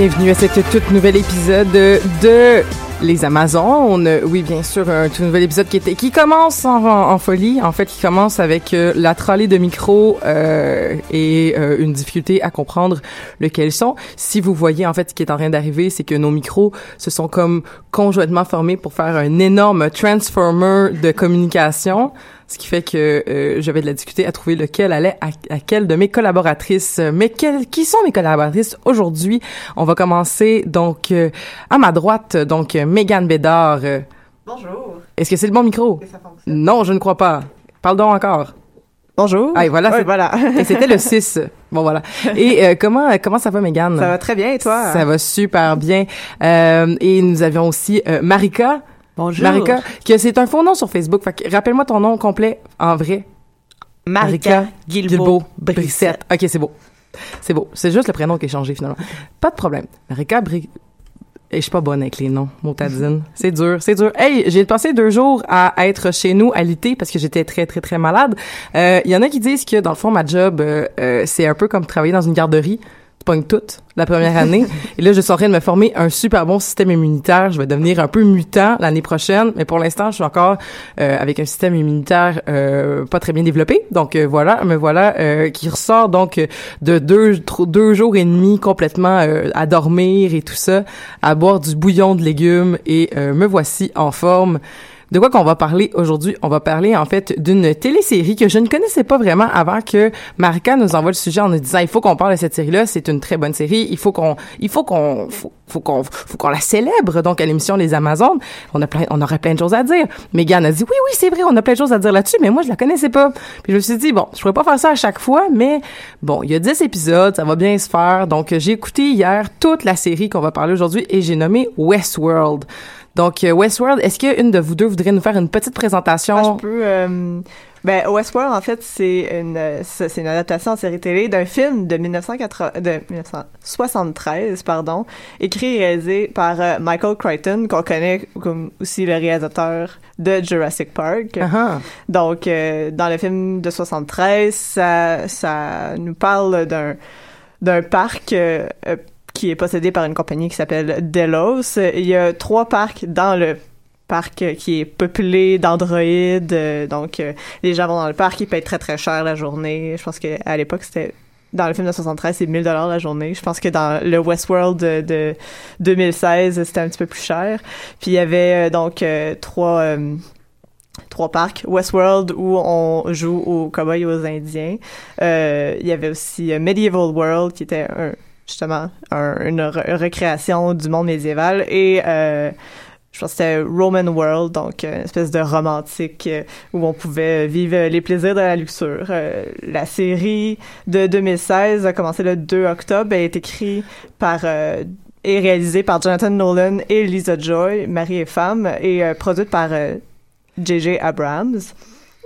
Bienvenue à cet tout nouvel épisode de Les Amazones. Oui, bien sûr, un tout nouvel épisode qui, était, qui commence en, en folie. En fait, qui commence avec euh, la trolley de micro euh, et euh, une difficulté à comprendre lequel sont. Si vous voyez, en fait, ce qui est en train d'arriver, c'est que nos micros se sont comme conjointement formés pour faire un énorme transformer de communication ce qui fait que euh, j'avais de la difficulté à trouver lequel allait à, à quelle de mes collaboratrices. Mais quelles, qui sont mes collaboratrices aujourd'hui? On va commencer donc euh, à ma droite, donc euh, Mégane Bédard. Euh, Bonjour. Est-ce que c'est le bon micro? Ça fonctionne? Non, je ne crois pas. Parle donc encore. Bonjour. Ah, et voilà, Ouais, c'est- voilà. Et c'était le 6. Bon, voilà. Et euh, comment comment ça va, Mégane? Ça va très bien et toi? Ça va super bien. Euh, et nous avions aussi euh, Marika. Bonjour. Marika, que c'est un faux nom sur Facebook. Fait que rappelle-moi ton nom complet en vrai. Marika Guilbeault Brissette. OK, c'est beau. C'est beau. C'est juste le prénom qui est changé finalement. Pas de problème. Marika Bri... Et je suis pas bonne avec les noms, motadine. c'est dur, c'est dur. Hey, j'ai passé deux jours à être chez nous à l'été parce que j'étais très, très, très malade. Euh, Il y en a qui disent que, dans le fond, ma job, euh, euh, c'est un peu comme travailler dans une garderie. Tu pognes tout la première année. Et là, je suis en train de me former un super bon système immunitaire. Je vais devenir un peu mutant l'année prochaine. Mais pour l'instant, je suis encore euh, avec un système immunitaire euh, pas très bien développé. Donc euh, voilà, me voilà euh, qui ressort donc de deux, deux jours et demi complètement euh, à dormir et tout ça, à boire du bouillon de légumes et euh, me voici en forme. De quoi qu'on va parler aujourd'hui? On va parler en fait d'une télésérie que je ne connaissais pas vraiment avant que Marika nous envoie le sujet en nous disant il faut qu'on parle de cette série-là, c'est une très bonne série, il faut qu'on il faut qu'on faut, faut qu'on faut qu'on la célèbre donc à l'émission Les Amazones. On a plein on aurait plein de choses à dire. Megan a dit oui oui, c'est vrai, on a plein de choses à dire là-dessus, mais moi je la connaissais pas. Puis je me suis dit bon, je pourrais pas faire ça à chaque fois, mais bon, il y a 10 épisodes, ça va bien se faire. Donc j'ai écouté hier toute la série qu'on va parler aujourd'hui et j'ai nommé Westworld. Donc, euh, Westworld, est-ce qu'une de vous deux voudrait nous faire une petite présentation? Ah, je peux. euh, ben, Westworld, en fait, c'est une, c'est une adaptation en série télé d'un film de, 1980, de 1973, pardon, écrit et réalisé par euh, Michael Crichton, qu'on connaît comme aussi le réalisateur de Jurassic Park. Ah, Donc, euh, dans le film de 73, ça, ça nous parle d'un d'un parc euh, qui est possédé par une compagnie qui s'appelle Delos. Il y a trois parcs dans le parc qui est peuplé d'androïdes. euh, donc, euh, les gens vont dans le parc, ils payent très très cher la journée. Je pense qu'à l'époque, c'était dans le film de 73, c'est 1000 dollars la journée. Je pense que dans le Westworld de, de 2016, c'était un petit peu plus cher. Puis il y avait euh, donc trois trois parcs. Westworld où on joue aux cowboys et aux indiens. Il y avait aussi Medieval World qui était un, justement un- une re- recréation du monde médiéval et euh, je pense que c'était Roman World, donc euh, une espèce de romantique euh, où on pouvait vivre les plaisirs de la luxure. La série de 2016 a commencé le 2 octobre, elle est écrite par et réalisée par Jonathan Nolan et Lisa Joy, mari et femme, et produite par J.J. Abrams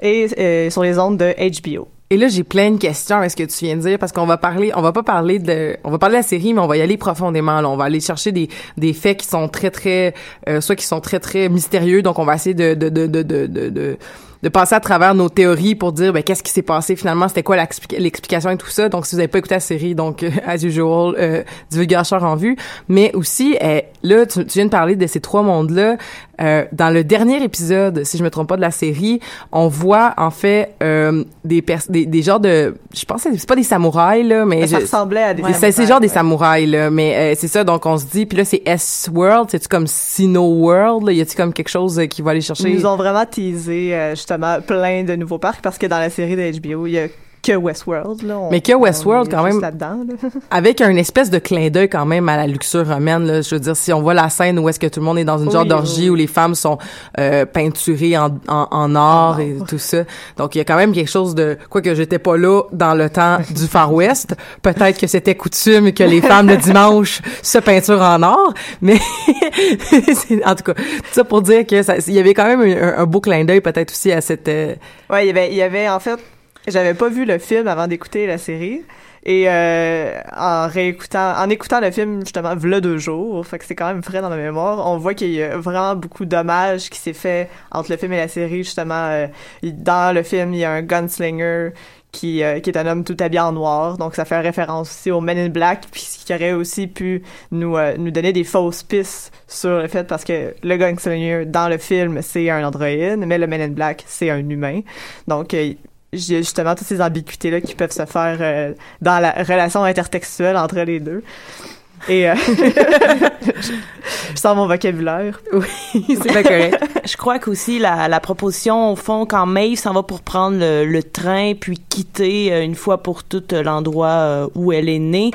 et sur les ondes de HBO. Et là, j'ai plein de questions à ce que tu viens de dire parce qu'on va parler, on va pas parler de, on va parler de la série, mais on va y aller profondément. Là. On va aller chercher des, des faits qui sont très très, euh, soit qui sont très très mystérieux. Donc, on va essayer de de de de de, de, de passer à travers nos théories pour dire ben qu'est-ce qui s'est passé finalement? C'était quoi l'explica- l'explication et tout ça? Donc si vous avez pas écouté la série donc euh, as usual euh, divulgateur en vue mais aussi euh, là tu, tu viens de parler de ces trois mondes là euh, dans le dernier épisode si je me trompe pas de la série on voit en fait euh, des, pers- des des genres de je pense que c'est pas des samouraïs là mais ça je- ressemblait à des c'est- c'est genre des samouraïs là mais euh, c'est ça donc on se dit puis là c'est S World c'est tu comme Sino World là? y a-t-il comme quelque chose euh, qui va aller chercher? Ils nous ont vraiment teasé euh, justement plein de nouveaux parcs parce que dans la série de HBO, il y a que Westworld. Là. On- Mais que Westworld, quand même. là. avec un espèce de clin d'œil quand même à la luxure romaine là. je veux dire si on voit la scène où est-ce que tout le monde est dans une Oui, genre d'orgie oui. où les femmes sont euh, peinturées en, en, en or et tout ça donc il y a quand même quelque chose de quoi que j'étais pas là dans le temps du Far West peut-être que c'était coutume que les femmes le dimanche se peinturent en or mais en tout cas tout ça pour dire que il y avait quand même un, un beau clin d'œil peut-être aussi à cette euh, Ouais, il y avait, il y avait en fait, j'avais pas vu le film avant d'écouter la série. Et euh, en réécoutant, en écoutant le film justement, v'là deux jours, fait que c'est quand même frais dans ma mémoire. On voit qu'il y a vraiment beaucoup d'hommages qui s'est fait entre le film et la série. Justement, euh, dans le film, il y a un gunslinger qui, euh, qui est un homme tout habillé en noir. Donc, ça fait référence aussi au Men in Black, puis qui aurait aussi pu nous, euh, nous donner des fausses pistes sur le fait, parce que le gunslinger dans le film, c'est un androïde, mais le Men in Black, c'est un humain. Donc, euh, justement toutes ces ambiguïtés-là qui peuvent se faire euh, dans la relation intertextuelle entre les deux. Et euh, je sens mon vocabulaire. oui c'est pas correct Je crois qu'aussi la, la proposition au fond quand Maeve s'en va pour prendre le, le train puis quitter euh, une fois pour toutes l'endroit où elle est née.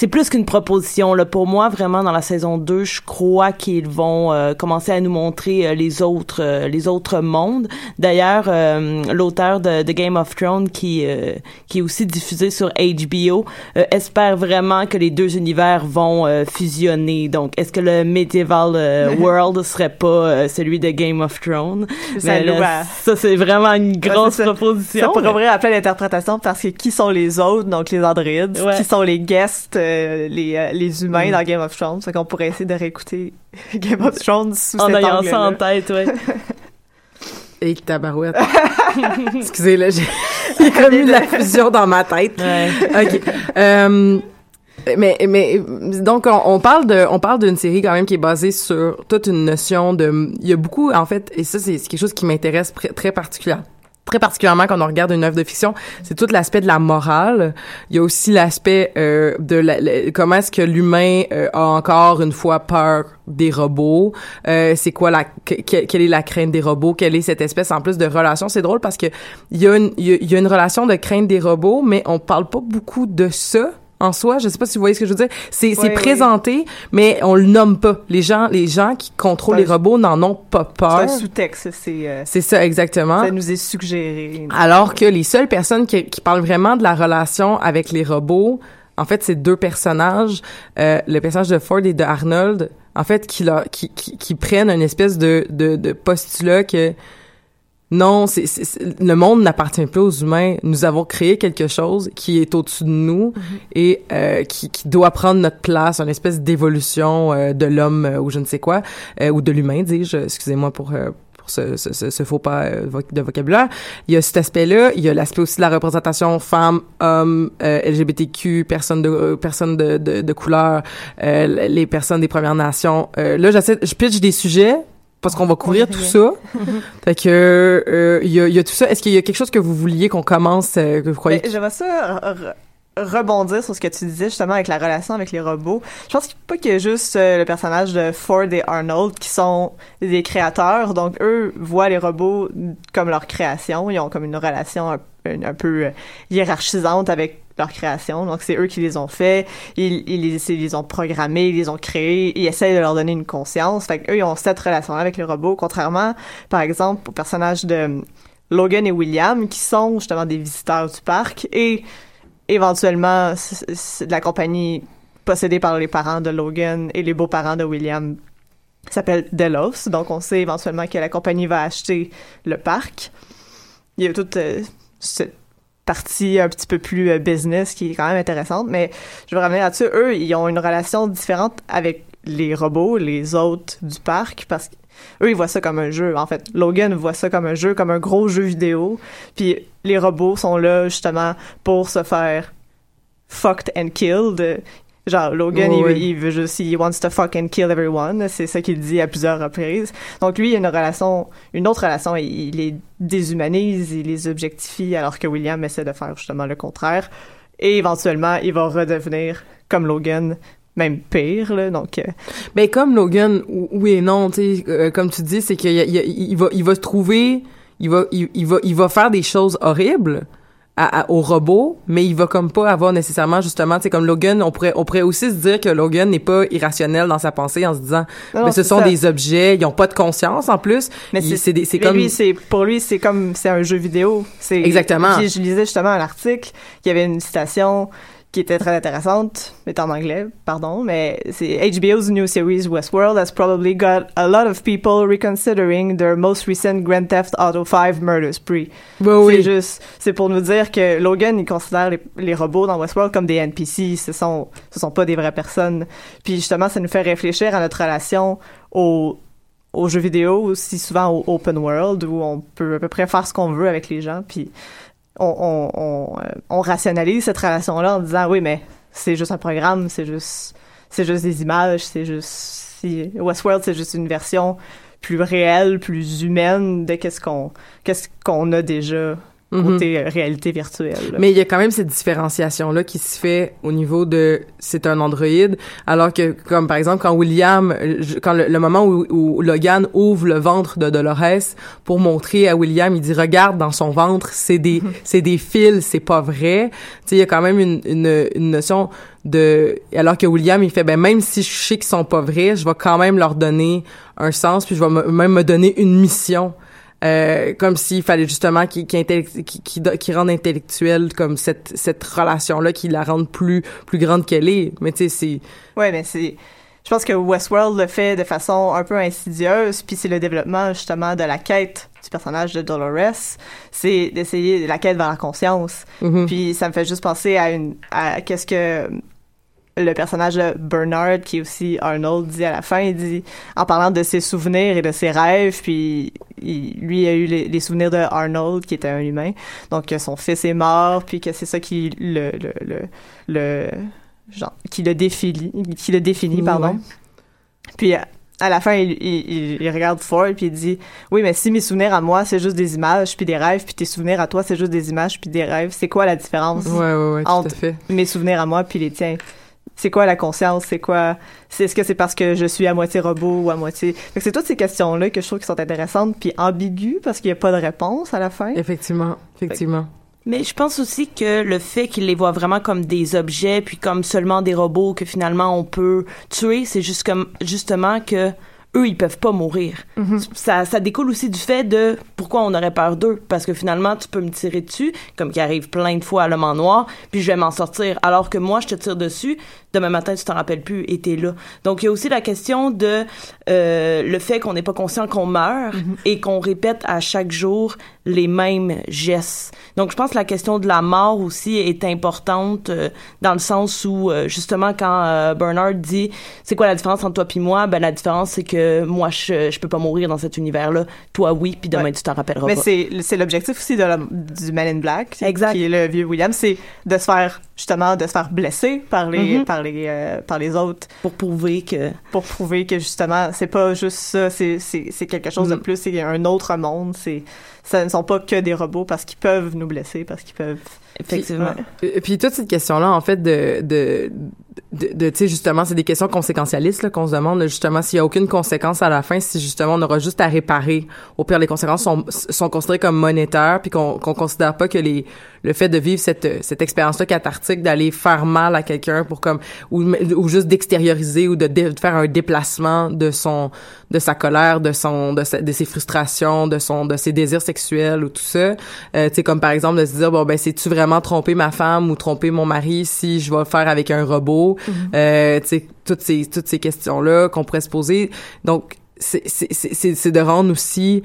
C'est plus qu'une proposition là pour moi vraiment dans la saison 2, je crois qu'ils vont euh, commencer à nous montrer euh, les autres euh, les autres mondes. D'ailleurs euh, l'auteur de, de Game of Thrones qui euh, qui est aussi diffusé sur HBO euh, espère vraiment que les deux univers vont euh, fusionner. Donc est-ce que le medieval world serait pas euh, celui de Game of Thrones? Ça Mais là, loue à- ça c'est vraiment une grosse ça. proposition. Ça pourrait ouvrir à plein d'interprétations parce que qui sont les autres, donc les androïdes, Ouais. qui sont les guests, euh, les, euh, les humains Mm. dans Game of Thrones. Fait qu'on pourrait essayer de réécouter Game of Thrones sous en cet ayant ça en tête, ouais. Et tabarouette. Excusez, là, j'ai comme eu de la fusion dans ma tête. Ouais. OK. Euh, mais, mais donc on, on parle de on parle d'une série quand même qui est basée sur toute une notion de il y a beaucoup en fait et ça c'est quelque chose qui m'intéresse très particulièrement très particulièrement quand on regarde une œuvre de fiction, c'est tout l'aspect de la morale. Il y a aussi l'aspect euh, de la, comment est-ce que l'humain euh, a encore une fois peur des robots. Euh, c'est quoi la que- que- quelle est la crainte des robots? Quelle est cette espèce en plus de relation? C'est drôle parce que il y a une il y a une relation de crainte des robots, mais on parle pas beaucoup de ça en soi, je sais pas si vous voyez ce que je veux dire. C'est c'est oui. présenté, mais on le nomme pas. Les gens les gens qui contrôlent C'est les robots n'en ont pas C'est peur. un sous-texte, c'est euh, C'est ça exactement. ça nous est suggéré. Alors que les seules personnes qui, qui parlent vraiment de la relation avec les robots, en fait, c'est deux personnages, euh, le personnage de Ford et de Arnold, en fait, qui, leur- qui, qui, qui prennent une espèce de, de, de postulat que non, c'est, c'est- c'est- le monde n'appartient plus aux humains. Nous avons créé quelque chose qui est au-dessus de nous et euh, qui, qui doit prendre notre place, une espèce d'évolution euh, de l'homme euh, ou je ne sais quoi, euh, ou de l'humain, dis-je. Excusez-moi pour euh, pour ce, ce, ce, ce faux pas euh, de vocabulaire. Il y a cet aspect-là. Il y a l'aspect aussi de la représentation femmes, hommes, euh, LGBTQ, personnes de euh, personnes de, de, de couleur, euh, les personnes des Premières Nations. Euh, là, j'essaie, je pitch des sujets parce qu'on va couvrir tout ça. fait que euh, il y, a, il y a tout ça. Est-ce qu'il y a quelque chose que vous vouliez qu'on commence, euh, que vous croyez Ben, J'aimerais ça re- re- rebondir sur ce que tu disais justement avec la relation avec les robots. Je pense qu'il pas qu'il y a juste euh, le personnage de Ford et Arnold qui sont des créateurs, donc eux voient les robots comme leur création. Ils ont comme une relation un, un- un peu hiérarchisante avec leur création. Donc c'est eux qui les ont fait, ils, ils, les, ils ont programmés, ils les ont créés, ils essayent de leur donner une conscience. Fait qu'eux, ils ont cette relation-là avec les robots, contrairement, par exemple, au personnage de Logan et William, qui sont justement des visiteurs du parc et éventuellement la compagnie possédée par les parents de Logan et les beaux-parents de William s'appelle Delos. Donc on sait éventuellement que la compagnie va acheter le parc. Il y a toute euh, cette partie un petit peu plus euh, business qui est quand même intéressante, mais je veux revenir là-dessus. Eux, ils ont une relation différente avec les robots, les hôtes du parc, parce que eux, ils voient ça comme un jeu. En fait, Logan voit ça comme un jeu, comme un gros jeu vidéo. Puis les robots sont là justement pour se faire fucked and killed. Genre, Logan, Ouais, il, il veut juste, il wants to fuck and kill everyone. C'est ça qu'il dit à plusieurs reprises. Donc lui, il a une relation, une autre relation. Il, il les déshumanise, il les objectifie, alors que William essaie de faire justement le contraire. Et éventuellement, il va redevenir comme Logan, même pire. Là, donc, euh, Ben comme Logan, ou- oui et non, tu sais, euh, comme tu dis, c'est qu'il il il va, il va se trouver, il va, il, il va, il va faire des choses horribles à, à- au robot, mais il va comme pas avoir nécessairement justement, tu sais, comme Logan, on pourrait, on pourrait aussi se dire que Logan n'est pas irrationnel dans sa pensée en se disant, Non, mais ce c'est sont ça. des objets, ils ont pas de conscience en plus. Mais Il- c'est c'est c'est comme lui, c'est pour lui, c'est comme c'est un jeu vidéo. C'est Exactement. Puis je lisais justement un article qui avait une citation qui était très intéressante, mais en anglais, pardon, mais c'est HBO's new series Westworld has probably got a lot of people reconsidering their most recent Grand Theft Auto 5 murder spree. C'est juste, c'est pour nous dire que Logan, il considère les, les robots dans Westworld comme des NPC, ce sont, ce sont pas des vraies personnes. Puis justement, ça nous fait réfléchir à notre relation au aux jeux vidéo, aussi souvent au open world, où on peut à peu près faire ce qu'on veut avec les gens, puis on, on, euh, on rationalise cette relation-là en disant, oui, mais c'est juste un programme, c'est juste, c'est juste des images, c'est juste, Westworld, c'est juste une version plus réelle, plus humaine de qu'est-ce qu'on, qu'est-ce qu'on a déjà. Côté euh, réalité virtuelle. là. Mais il y a quand même cette différenciation-là qui se fait au niveau de c'est un androïde, alors que, comme par exemple, quand William, je- quand le, le moment où, où Logan ouvre le ventre de Dolores pour montrer à William, il dit regarde dans son ventre, c'est des c'est des fils, c'est pas vrai. Tu sais, il y a quand même une, une, une notion de alors que William il fait ben même si je sais qu'ils sont pas vrais, je vais quand même leur donner un sens puis je vais me- même me donner une mission. Euh, comme s'il fallait justement qu'il qu'il intellect- qu'il- qu'il do- qu'il rende intellectuel comme cette cette relation là qui la rende plus plus grande qu'elle est mais tu sais c'est Ouais, mais c'est. Je pense que Westworld le fait de façon un peu insidieuse, puis c'est le développement justement de la quête du personnage de Dolores, c'est d'essayer la quête vers la conscience. Mhm. Puis ça me fait juste penser à une à qu'est-ce que le personnage de Bernard, qui est aussi Arnold, dit à la fin, il dit, en parlant de ses souvenirs et de ses rêves, puis il- lui a eu les, les souvenirs de Arnold, qui était un humain, donc que son fils est mort, puis que c'est ça qui le, le, le, le- genre, qui le définit, qui le définit, pardon. ouais. Puis à la fin, il, il, il- il regarde Ford puis il dit oui, mais si mes souvenirs à moi c'est juste des images puis des rêves, puis tes souvenirs à toi c'est juste des images puis des rêves, c'est quoi la différence ouais ouais ouais tout entre à fait mes souvenirs à moi puis les tiens C'est quoi la conscience C'est quoi c'est Est-ce que c'est parce que je suis à moitié robot ou à moitié Fait que c'est toutes ces questions là que je trouve qui sont intéressantes puis ambiguës parce qu'il y a pas de réponse à la fin. effectivement effectivement Mais je pense aussi que le fait qu'ils les voient vraiment comme des objets, puis comme seulement des robots que finalement on peut tuer, c'est juste comme justement que eux ils peuvent pas mourir. Ça, ça découle aussi du fait de pourquoi on aurait peur d'eux, parce que finalement tu peux me tirer dessus, comme qui arrive plein de fois à l'homme en noir, puis je vais m'en sortir, alors que moi je te tire dessus, demain matin tu t'en rappelles plus et t'es là. Donc il y a aussi la question de euh, le fait qu'on n'est pas conscient qu'on meurt et qu'on répète à chaque jour les mêmes gestes. Donc je pense que la question de la mort aussi est importante euh, dans le sens où euh, justement quand euh, Bernard dit c'est quoi la différence entre toi puis moi, ben la différence c'est que moi je je peux pas mourir dans cet univers là, toi oui, puis demain Ouais. tu t'en rappelleras Mais pas. c'est c'est l'objectif aussi de la- du Man in Black, Exact. qui est le vieux William, c'est de se faire justement de se faire blesser par les Mhm. par les euh, par les autres pour prouver que pour prouver que justement c'est pas juste ça c'est c'est c'est quelque chose de Mhm. plus c'est un autre monde c'est ça ne sont pas que des robots parce qu'ils peuvent nous blesser parce qu'ils peuvent effectivement Ouais. Et puis toute cette question-là, en fait, de, de, de, de- tu sais, justement, c'est des questions conséquentialistes là, qu'on se demande, là, justement, s'il y a aucune conséquence à la fin, si justement on aura juste à réparer. Au pire, les conséquences sont, sont considérées comme monétaires, puis qu'on qu'on considère pas que les le fait de vivre cette cette expérience-là cathartique, d'aller faire mal à quelqu'un pour comme ou, ou juste d'extérioriser ou de, dé- de faire un déplacement de son de sa colère, de son de, sa- de ses frustrations, de son de ses désirs sexuels ou tout ça. Euh, tu sais comme par exemple de se dire bon ben c'est tu vraiment tromper ma femme ou tromper mon mari si je vais le faire avec un robot? Euh, tu sais toutes ces toutes ces questions là qu'on pourrait se poser. Donc c'est c'est c'est c'est- c'est de rendre aussi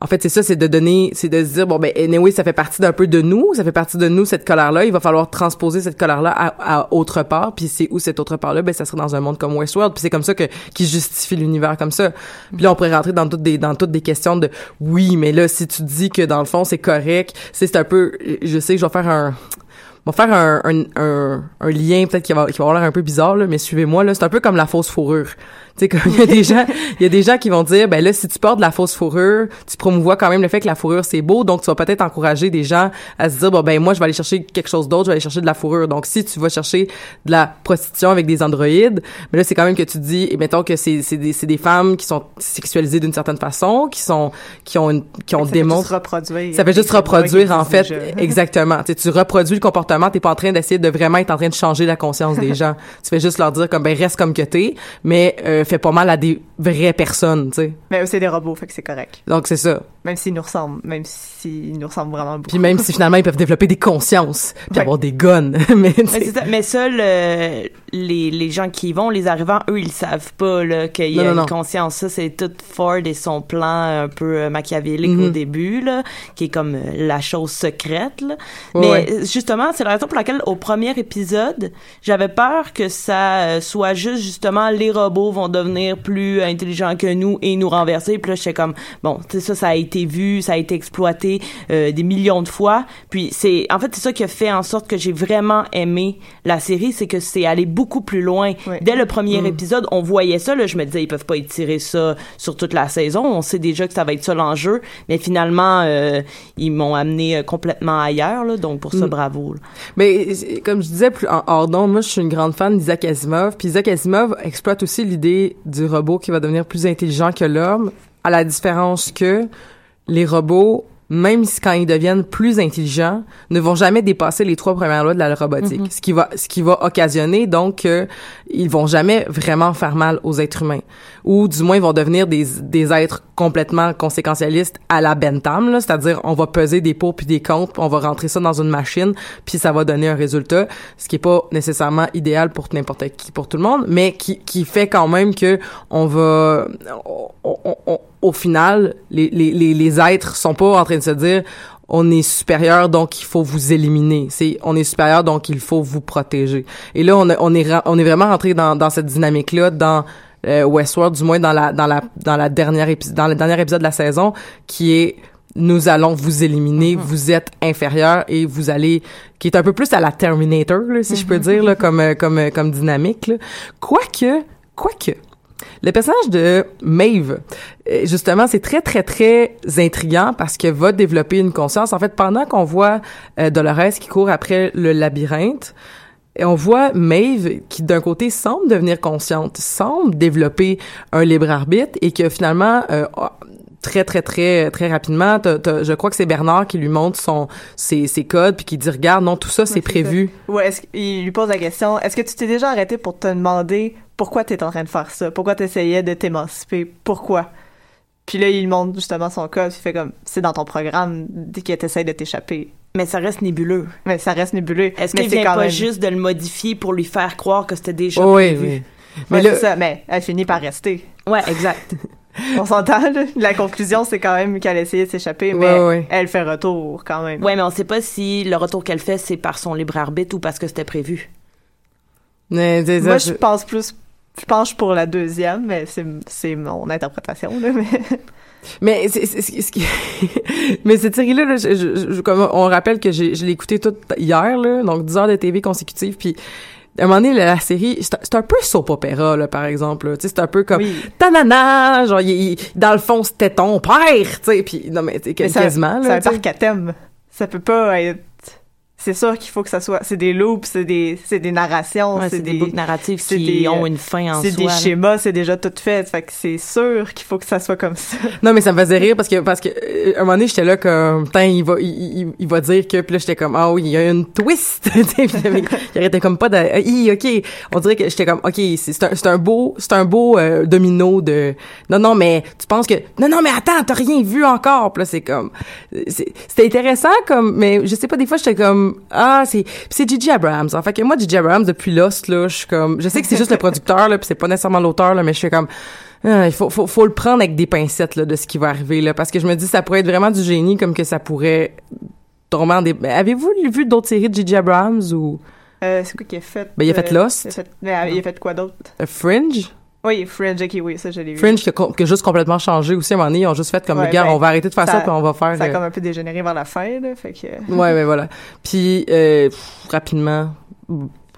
en fait, c'est ça, c'est de donner, c'est de se dire, bon, ben, anyway, ça fait partie d'un peu de nous, ça fait partie de nous, cette colère-là. Il va falloir transposer cette colère-là à, à autre part. Puis c'est où cette autre part-là? Ben, ça serait dans un monde comme Westworld. Puis c'est comme ça que, qui justifie l'univers comme ça. Puis là, on pourrait rentrer dans toutes des, dans toutes des questions de, oui, mais là, si tu dis que dans le fond, c'est correct, c'est un peu, je sais que je vais faire un, on va faire un, un, un lien peut-être qui va, qui va avoir l'air un peu bizarre, là, mais suivez-moi, là, c'est un peu comme la fausse fourrure. Tu sais, comme il y a des gens, il y a des gens qui vont dire, ben là, si tu portes de la fausse fourrure, tu promouvois quand même le fait que la fourrure c'est beau, donc tu vas peut-être encourager des gens à se dire, bon ben moi je vais aller chercher quelque chose d'autre, je vais aller chercher de la fourrure. Donc si tu vas chercher de la prostitution avec des androïdes, mais là c'est quand même que tu dis, et mettons que c'est c'est des c'est des femmes qui sont sexualisées d'une certaine façon, qui sont qui ont une qui ont ça fait juste démontré reproduire ça fait juste reproduire en fait exactement. Tu sais, tu reproduis le comportement, t'es pas en train d'essayer de vraiment être en train de changer la conscience des gens. Tu fais juste leur dire comme ben reste comme que t'es, mais euh, fais pas mal à des vraies personnes, tu sais. mais c'est des robots fait que c'est correct Donc c'est ça. Même s'ils nous ressemblent même s'ils nous ressemblent vraiment beaucoup Puis même si finalement ils peuvent développer des consciences, puis Ouais. avoir des guns, mais Mais, ça. Le- les, les gens qui y vont, les arrivants, eux, ils savent pas qu'il y a non, une non. conscience. Ça, c'est tout Ford et son plan un peu euh, machiavélique Mhm. au début, là, qui est comme euh, la chose secrète. Là. Ouais, Mais ouais. euh, justement, c'est la raison pour laquelle, au premier épisode, j'avais peur que ça euh, soit juste, justement, les robots vont devenir plus intelligents que nous et nous renverser. Puis là, j'étais comme, bon, ça, ça a été vu, ça a été exploité euh, des millions de fois. Puis c'est, en fait, c'est ça qui a fait en sorte que j'ai vraiment aimé la série, c'est que c'est allé beaucoup plus loin. Dès le premier épisode, on voyait ça, là, je me disais, ils peuvent pas étirer ça sur toute la saison. On sait déjà que ça va être ça l'enjeu. Mais finalement, euh, ils m'ont amené euh, complètement ailleurs, là, donc pour ça, Mm. bravo. là. Mais comme je disais plus en hors d'onde, moi je suis une grande fan d'Isaac Asimov. Puis Isaac Asimov exploite aussi l'idée du robot qui va devenir plus intelligent que l'homme, à la différence que les robots, même si quand ils deviennent plus intelligents, ne vont jamais dépasser les trois premières lois de la robotique. Ce qui va, ce qui va occasionner donc que ils vont jamais vraiment faire mal aux êtres humains, ou du moins ils vont devenir des, des êtres complètement conséquentialistes à la Bentham, c'est-à-dire on va peser des pour puis des contre, puis on va rentrer ça dans une machine, puis ça va donner un résultat, ce qui est pas nécessairement idéal pour n'importe qui, pour tout le monde, mais qui, qui fait quand même que on va, on- on- on- au final, les, les, les, les êtres sont pas en train de se dire on est supérieur donc il faut vous éliminer. C'est on est supérieur donc il faut vous protéger. Et là on, a- on est on est vraiment rentré dans, dans cette dynamique là dans euh, Westworld du moins dans la dans la dans la dernière dans le dernier épisode de la saison qui est nous allons vous éliminer, vous êtes inférieur et vous allez qui est un peu plus à la Terminator là, si je peux dire là, comme euh, comme euh, comme dynamique là. quoique quoique le personnage de Maeve, euh, justement, c'est très, très, très intriguant parce que va développer une conscience. En fait, pendant qu'on voit euh, Dolores qui court après le labyrinthe, et on voit Maeve qui, d'un côté, semble devenir consciente, semble développer un libre arbitre et que finalement, euh, très, très, très, très rapidement, je crois que c'est Bernard qui lui montre son, ses, ses codes puis qui dit, regarde, non, tout ça, c'est prévu. Ouais, est-ce qu'il lui pose la question est-ce que tu t'es déjà arrêté pour te demander pourquoi tu es en train de faire ça? Pourquoi tu essayais de t'émanciper? Pourquoi? Puis là, il montre justement son code, puis il fait comme c'est dans ton programme dès que tu essaies de t'échapper. Mais ça reste nébuleux. Mais ça reste nébuleux. Est-ce qu'il vient quand pas même... juste de le modifier pour lui faire croire que c'était déjà oui, prévu? oui. Mais Mais ça, mais elle finit par rester. Ouais, exact. On s'entend. La conclusion, c'est quand même qu'elle essayait de s'échapper, mais Ouais, ouais. elle fait retour quand même. ouais, mais on sait pas si le retour qu'elle fait, c'est par son libre arbitre ou parce que c'était prévu. mais, Moi, je pense plus. Je penche pour la deuxième, mais c'est c'est mon interprétation, là. Mais... Mais c'est c'est- ce qui mais cette série là, je, je- je- comme on rappelle que je l'ai écoutée toute hier là, donc 10 heures de TV consécutives puis à un moment donné, la, la série, c'est un peu soap opéra, là, par exemple. là. Tu sais, c'est un peu comme Oui. tanana, genre, il- il- dans le fond, c'était ton père, tu sais, puis non, mais, tu sais, Mais quasiment, C'est là, un parc à thème. Ça peut pas être. C'est sûr qu'il faut que ça soit. C'est des loops, c'est des, c'est des narrations, Ouais, c'est c'est des boucles narratives c'est qui des, ont une fin en C'est soi. des là. schémas, c'est déjà tout fait. Fait que c'est sûr qu'il faut que ça soit comme ça. Non, mais ça me faisait rire parce que, parce que, euh, à un moment donné, j'étais là comme, putain, il va, il, il, il va dire que, puis là, j'étais comme, ah oui, il y a une twist, tu sais, puis il arrêtait comme pas de, ah, hi, ok, on dirait que j'étais comme, ok, c'est c'est un, c'est un beau, c'est un beau euh, domino de, non, non, mais tu penses que, non, non, mais attends, t'as rien vu encore, puis là, c'est comme, c'est- c'était intéressant comme, mais je sais pas, des fois, j'étais comme, ah, c'est, c'est Gigi Abrams, en fait que moi, Gigi Abrams, depuis Lost, là, je suis comme, je sais que c'est juste le producteur, là, puis c'est pas nécessairement l'auteur, là, mais je suis comme, ah, il faut, faut, faut le prendre avec des pincettes là, de ce qui va arriver là, parce que je me dis ça pourrait être vraiment du génie comme que ça pourrait tomber en des. Ben, Avez-vous vu d'autres séries de J.J. Abrams ou? Euh, c'est quoi qu'il a fait? Ben, il a fait Lost. Il a fait, mais, euh, il a fait quoi d'autre? euh, Fringe? Oui, Fringe, ok, oui, ça, je l'ai vu. Fringe qui a, com- qui a juste complètement changé aussi à un moment donné, ils ont juste fait comme Ouais, regarde, ben, on va arrêter de faire ça, ça- puis on va faire. Ça a euh, comme un peu dégénéré vers la fin, là. Fait que. Ouais, ouais, voilà. Puis euh, pff, rapidement,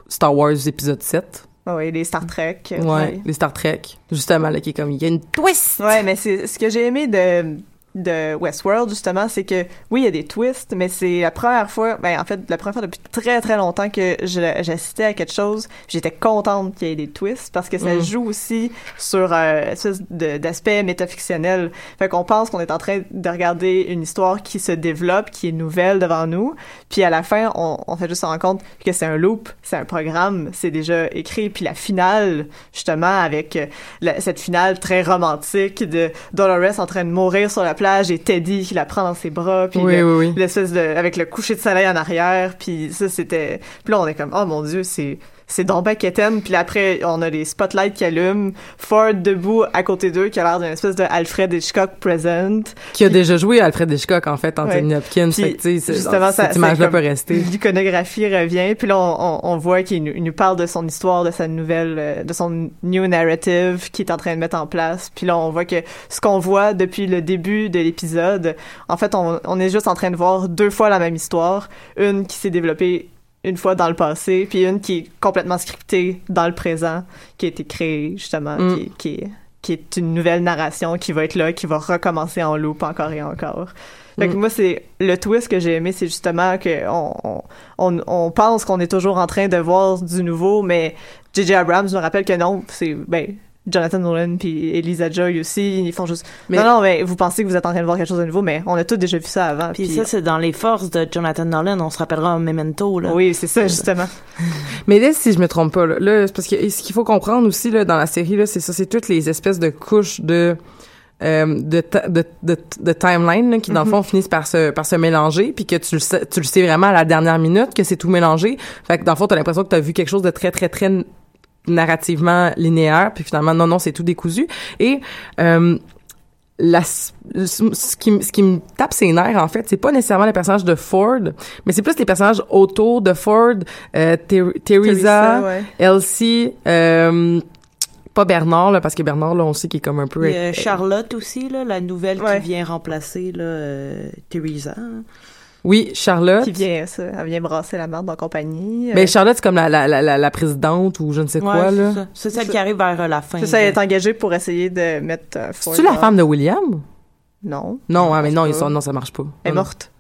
Star Wars épisode 7. Ah oui, les Star Trek. euh, Ouais, les Star Trek. Justement, là, qui est comme, il y a une twist! Ouais, mais c'est ce que j'ai aimé de de Westworld justement, c'est que oui, il y a des twists, mais c'est la première fois, ben en fait, la première fois depuis très très longtemps que j'assistais à quelque chose, j'étais contente qu'il y ait des twists parce que ça Mm. joue aussi sur euh, une espèce d'aspect métafictionnel. Fait qu'on pense qu'on est en train de regarder une histoire qui se développe, qui est nouvelle devant nous, puis à la fin, on, on fait juste se rendre compte que c'est un loop, c'est un programme, c'est déjà écrit, puis la finale, justement, avec euh, la- cette finale très romantique de Dolores en train de mourir sur la plage et Teddy qui la prend dans ses bras, puis Oui, le- oui, oui. l'espèce de avec le coucher de soleil en arrière, puis ça c'était, puis là on est comme oh mon dieu c'est c'est donc ben quétaine. puis après on a les spotlights qui allument, Ford debout à côté d'eux qui a l'air d'une espèce de Alfred Hitchcock present, Qui a déjà joué Alfred Hitchcock, en fait, Anthony Ouais. Hopkins. Puis, Fait justement, cette image-là peut rester. L'iconographie revient, puis là on, on, on voit qu'il nous, parle de son histoire, de sa nouvelle, euh, de son new narrative qu'il est en train de mettre en place. Puis là on voit que ce qu'on voit depuis le début de l'épisode, en fait on, on est juste en train de voir deux fois la même histoire, une qui s'est développée une fois dans le passé, puis une qui est complètement scriptée dans le présent, qui a été créée justement, Mm. qui, qui est qui est une nouvelle narration qui va être là, qui va recommencer en loop encore et encore. Fait que Mm. moi, c'est le twist que j'ai aimé, c'est justement que on, on, on, pense qu'on est toujours en train de voir du nouveau, mais J.J. Abrams nous rappelle que non, c'est ben Jonathan Nolan puis Elisa Joy aussi, ils font juste Mais- non non mais vous pensez que vous êtes en train de voir quelque chose de nouveau, mais on a tous déjà vu ça avant. Puis ça, c'est dans les forces de Jonathan Nolan. On se rappellera Memento, là. oui, c'est ça justement. Mais là, si je me trompe pas, là, là, c'est parce que ce qu'il faut comprendre aussi là, dans la série, là, c'est ça, c'est toutes les espèces de couches de euh, de, ta- de, de, de timeline là, qui dans le Mhm. fond finissent par se par se mélanger puis que tu le sais tu le sais vraiment à la dernière minute que c'est tout mélangé fait que dans le fond t'as l'impression que t'as vu quelque chose de très très très narrativement linéaire puis finalement non non c'est tout décousu et euh, la, ce qui, ce qui me tape ses nerfs, en fait, c'est pas nécessairement les personnages de Ford, mais c'est plus les personnages autour de Ford, euh, Ter- Teresa, Teresa, ouais. Elsie, euh, pas Bernard, là, parce que Bernard, là, on sait qu'il est comme un peu... A Charlotte aussi, là, la nouvelle Ouais. qui vient remplacer là, euh, Theresa. Oui, Charlotte. Qui vient ça, elle vient brasser la merde en compagnie. Mais Euh, Charlotte, c'est comme la, la, la, la, présidente ou je ne sais quoi, Ouais, là. c'est celle qui arrive vers euh, la fin. c'est ça, elle est engagée pour essayer de mettre euh, Ford. C'est-tu la femme de William? Non. Non, ah, mais non, ils sont, non, ça marche pas. Elle est morte.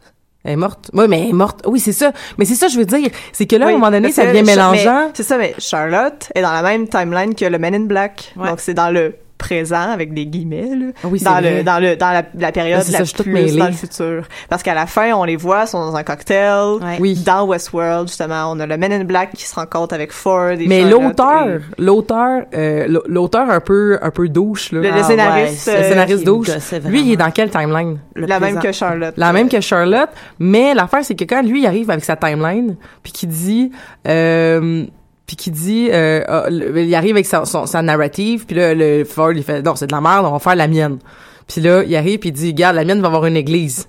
Elle est morte. Oui, mais elle est morte. Oui, c'est ça. Mais c'est ça, je veux dire. C'est que là, à Oui, un moment donné, ça devient mélangeant. C'est ça, mais Charlotte est dans la même timeline que le Men in Black. Ouais. Donc c'est dans le présent avec des guillemets là, Ah oui, c'est dans vrai. le dans le dans la, la période Ah, la ça, plus dans le futur parce qu'à la fin on les voit sont dans un cocktail Ouais. Oui. dans Westworld justement on a le Men in Black qui se rencontre avec Ford et Mais l'auteur, l'auteur, euh, l'au- l'auteur un peu, un peu douche, là. Le- Ah, scénariste, ouais, euh, Le scénariste qui douche. Lui, il est dans quelle timeline? Le la même que Charlotte La même que Charlotte, mais l'affaire c'est que quand lui il arrive avec sa timeline, puis qu'il dit, euh, puis qu'il dit, euh, ah, le- il arrive avec sa, son- sa narrative, puis là le Ford il fait non c'est de la merde, on va faire la mienne. Puis là il arrive puis il dit regarde la mienne va avoir une église.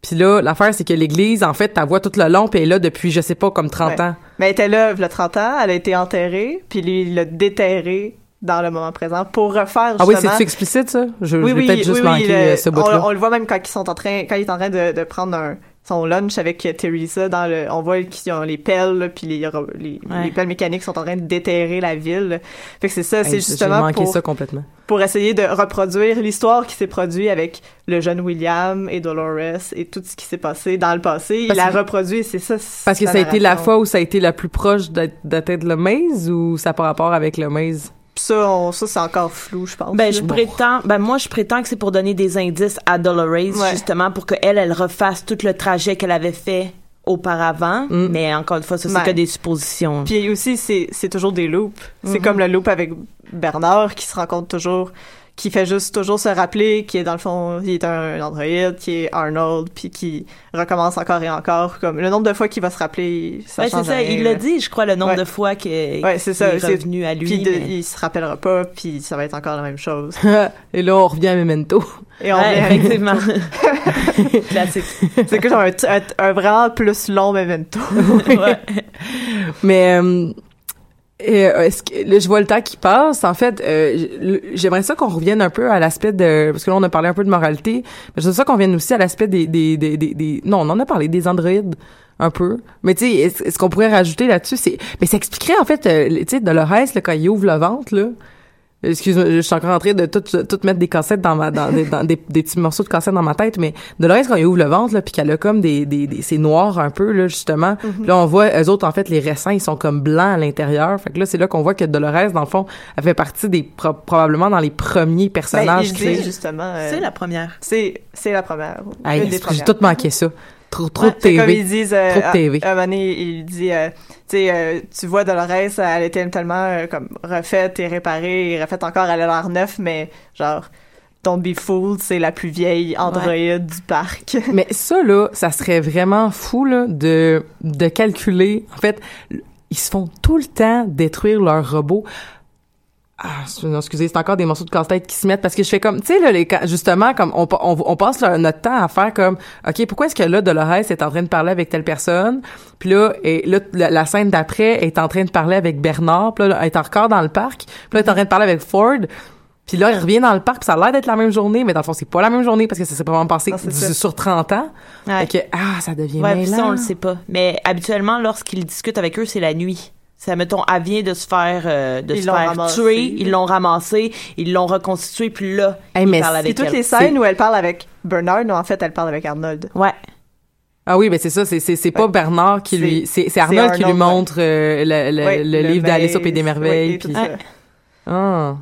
Puis là l'affaire c'est que l'église en fait ta voix tout le long puis elle est là depuis je sais pas comme 30 Ouais. ans. mais elle était là il y a 30 ans elle a été enterrée puis lui il l'a déterrée dans le moment présent pour refaire Ah oui, justement c'est-tu explicite, ça? Je, oui, je vais oui, peut-être juste manquer euh, ce bout-là. on, on le voit même quand ils sont en train, quand il est en train de, de prendre un, son lunch avec Teresa dans le, on voit qu'ils ont les pelles, là, puis les, les, Ouais. les pelles mécaniques sont en train de déterrer la ville. Fait que c'est ça, Hey, c'est justement manqué pour, ça complètement. pour essayer de reproduire l'histoire qui s'est produite avec le jeune William et Dolores et tout ce qui s'est passé dans le passé. Parce il a que- reproduit, c'est ça. Parce que ça a été la fois où ça a été la plus proche d'atteindre le maze ou ça n'a pas rapport avec le maze? Ça, on- ça c'est encore flou, je pense. Ben, je prétends, ben, moi, je prétends que c'est pour donner des indices à Dolores, Ouais. justement, pour qu'elle, elle refasse tout le trajet qu'elle avait fait auparavant. Mm. Mais encore une fois, ça, c'est Ouais. que des suppositions. Puis aussi, c'est, toujours des loops. C'est Mhm. comme le loop avec Bernard qui se rencontre toujours, qui fait juste toujours se rappeler qui est dans le fond, il est un androïde, qui est Arnold, puis qui recommence encore et encore. Comme le nombre de fois qu'il va se rappeler, ça Ouais, c'est change ça. rien, Il l'a dit, je crois, le nombre Ouais. de fois que, Ouais, c'est qu'il ça. est c'est- revenu à lui. Puis mais- il se rappellera pas, puis ça va être encore la même chose. Et là, on revient à Memento. Et on Ouais, effectivement. Classique. c'est que genre un, un, un vraiment plus long memento. Ouais. Mais euh, euh, est-ce que là, je vois le temps qui passe. En fait, euh, j'aimerais ça qu'on revienne un peu à l'aspect de parce que là on a parlé un peu de moralité, mais j'aimerais ça qu'on revienne aussi à l'aspect des, des, des, des, des- non, on en a parlé des androïdes un peu. Mais tu sais, est-ce est-ce qu'on pourrait rajouter là-dessus? C'est mais ça expliquerait en fait euh, tu sais Dolores là quand il ouvre le ventre là Excuse-moi, je suis encore en train de tout, tout mettre des cassettes dans ma, dans, des, dans des, des petits morceaux de cassettes dans ma tête, mais Dolores, quand il ouvre le ventre, là, puis qu'elle a comme des, des, des c'est noir un peu, là, justement. Puis là, on voit, eux autres, en fait, les récents, ils sont comme blancs à l'intérieur. Fait que là, c'est là qu'on voit que Dolores, dans le fond, elle fait partie des, pro- probablement dans les premiers Ben, personnages justement. euh, C'est la première. c'est, c'est la première. Hey, j'ai tout manqué ça. Trop, trop Ouais, de c'est comme TV. ils disent, euh, Trop de TV. À, un moment donné, il dit, euh, euh, tu vois Dolores, elle était tellement euh, comme refaite et réparée et refaite encore, elle a l'air neuf, mais genre, Don't be fooled, c'est la plus vieille androïde du parc. Mais ça, là, ça serait vraiment fou, là, de, de calculer. En fait, ils se font tout le temps détruire leurs robots. Ah, excusez, c'est encore des morceaux de casse-tête qui se mettent parce que je fais comme, tu sais, là, les, justement, comme on, on, on passe là, notre temps à faire comme, OK, pourquoi est-ce que là, Dolores est en train de parler avec telle personne? Puis là, et là la, la scène d'après est en train de parler avec Bernard. Puis là, elle est encore dans le parc. Puis là, elle est en train de parler avec Ford. Puis là, il revient dans le parc, ça a l'air d'être la même journée, mais dans le fond, c'est pas la même journée parce que ça s'est vraiment passé Non, sur 30 ans. Ouais. Fait que, ah, ça devient Ouais, puis ça, mêlant. on le sait pas. Mais habituellement, lorsqu'ils discutent avec eux, c'est la nuit. Ça, mettons, elle vient de se faire, euh, de Ils se faire ramassé. tuer, ils l'ont ramassé, ils l'ont reconstitué, puis là, Hey, ils mais parlent c'est avec Puis toutes elle. les scènes où elle parle avec Bernard, non, en fait, elle parle avec Arnold. Ouais. Ah oui, mais c'est ça, c'est c'est c'est pas. Bernard qui C'est- lui c'est c'est c'est Arnold qui lui montre euh, le, le, livre d'Alice au Pays des merveilles puis ah.